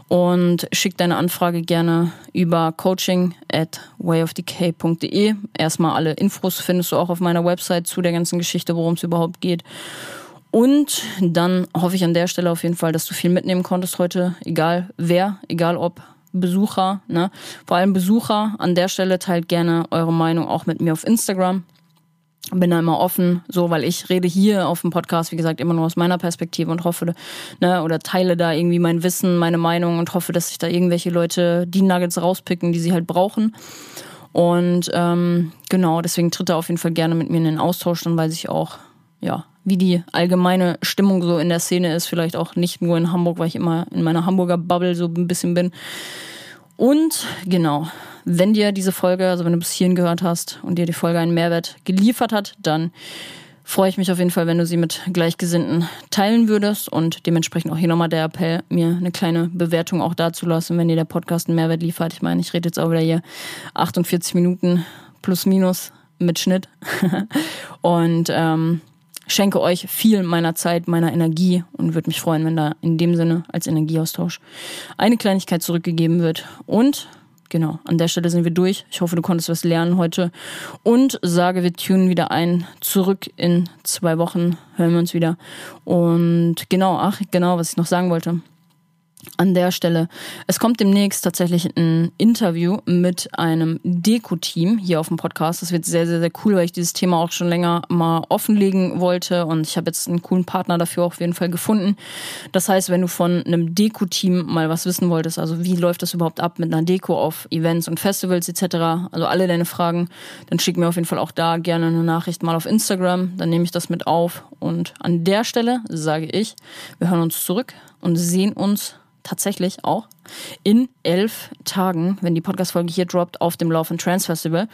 und schick deine Anfrage gerne über coaching at wayofdecay.de. Erstmal alle Infos findest du auch auf meiner Website zu der ganzen Geschichte, worum es überhaupt geht. Und dann hoffe ich an der Stelle auf jeden Fall, dass du viel mitnehmen konntest heute, egal wer, egal ob Besucher, ne? Vor allem Besucher an der Stelle teilt gerne eure Meinung auch mit mir auf Instagram. Bin da immer offen, so, weil ich rede hier auf dem Podcast, wie gesagt, immer nur aus meiner Perspektive und hoffe, ne, oder teile da irgendwie mein Wissen, meine Meinung und hoffe, dass sich da irgendwelche Leute die Nuggets rauspicken, die sie halt brauchen. Und ähm, genau, deswegen tritt er auf jeden Fall gerne mit mir in den Austausch, dann weiß ich auch, ja, wie die allgemeine Stimmung so in der Szene ist. Vielleicht auch nicht nur in Hamburg, weil ich immer in meiner Hamburger Bubble so ein bisschen bin. Und genau, wenn dir diese Folge, also wenn du bis hierhin gehört hast und dir die Folge einen Mehrwert geliefert hat, dann freue ich mich auf jeden Fall, wenn du sie mit Gleichgesinnten teilen würdest und dementsprechend auch hier nochmal der Appell, mir eine kleine Bewertung auch dazulassen, wenn dir der Podcast einen Mehrwert liefert. Ich meine, ich rede jetzt auch wieder hier 48 Minuten plus minus mit Schnitt. und ähm, schenke euch viel meiner Zeit, meiner Energie und würde mich freuen, wenn da in dem Sinne als Energieaustausch eine Kleinigkeit zurückgegeben wird. Und genau, an der Stelle sind wir durch. Ich hoffe, du konntest was lernen heute und sage, wir tunen wieder ein. Zurück in zwei Wochen hören wir uns wieder. Und genau, ach, genau, was ich noch sagen wollte an der Stelle. Es kommt demnächst tatsächlich ein Interview mit einem Deko-Team hier auf dem Podcast. Das wird sehr, sehr, sehr cool, weil ich dieses Thema auch schon länger mal offenlegen wollte und ich habe jetzt einen coolen Partner dafür auf jeden Fall gefunden. Das heißt, wenn du von einem Deko-Team mal was wissen wolltest, also wie läuft das überhaupt ab mit einer Deko auf Events und Festivals etc., also alle deine Fragen, dann schick mir auf jeden Fall auch da gerne eine Nachricht mal auf Instagram, dann nehme ich das mit auf und an der Stelle sage ich, wir hören uns zurück und sehen uns tatsächlich auch in elf Tagen, wenn die Podcast-Folge hier droppt, auf dem Love and Trans Festival.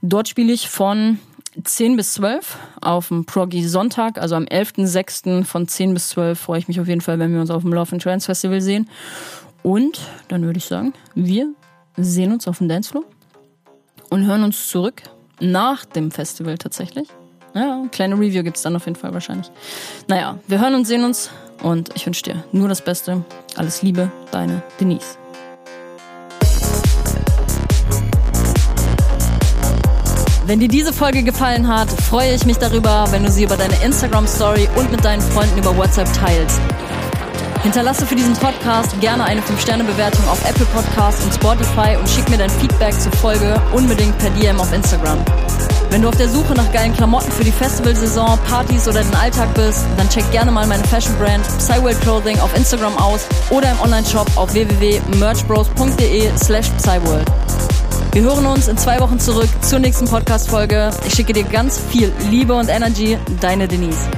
Dort spiele ich von 10 bis 12 auf dem Proggy Sonntag, also am 11.06. von 10 bis 12 freue ich mich auf jeden Fall, wenn wir uns auf dem Love and Trans Festival sehen. Und dann würde ich sagen, wir sehen uns auf dem Dancefloor und hören uns zurück nach dem Festival tatsächlich. Ja, kleine Review gibt es dann auf jeden Fall wahrscheinlich. Naja, wir hören und sehen uns Und ich wünsche dir nur das Beste. Alles Liebe, deine Denise. Wenn dir diese Folge gefallen hat, freue ich mich darüber, wenn du sie über deine Instagram Story und mit deinen Freunden über WhatsApp teilst. Hinterlasse für diesen Podcast gerne eine 5-Sterne-Bewertung auf Apple Podcasts und Spotify und schick mir dein Feedback zur Folge unbedingt per DM auf Instagram. Wenn du auf der Suche nach geilen Klamotten für die Festivalsaison, Partys oder den Alltag bist, dann check gerne mal meine Fashion Brand Psyworld Clothing auf Instagram aus oder im Onlineshop auf www.merchbros.de slash Psyworld. Wir hören uns in zwei Wochen zurück zur nächsten Podcast-Folge. Ich schicke dir ganz viel Liebe und Energy. Deine Denise.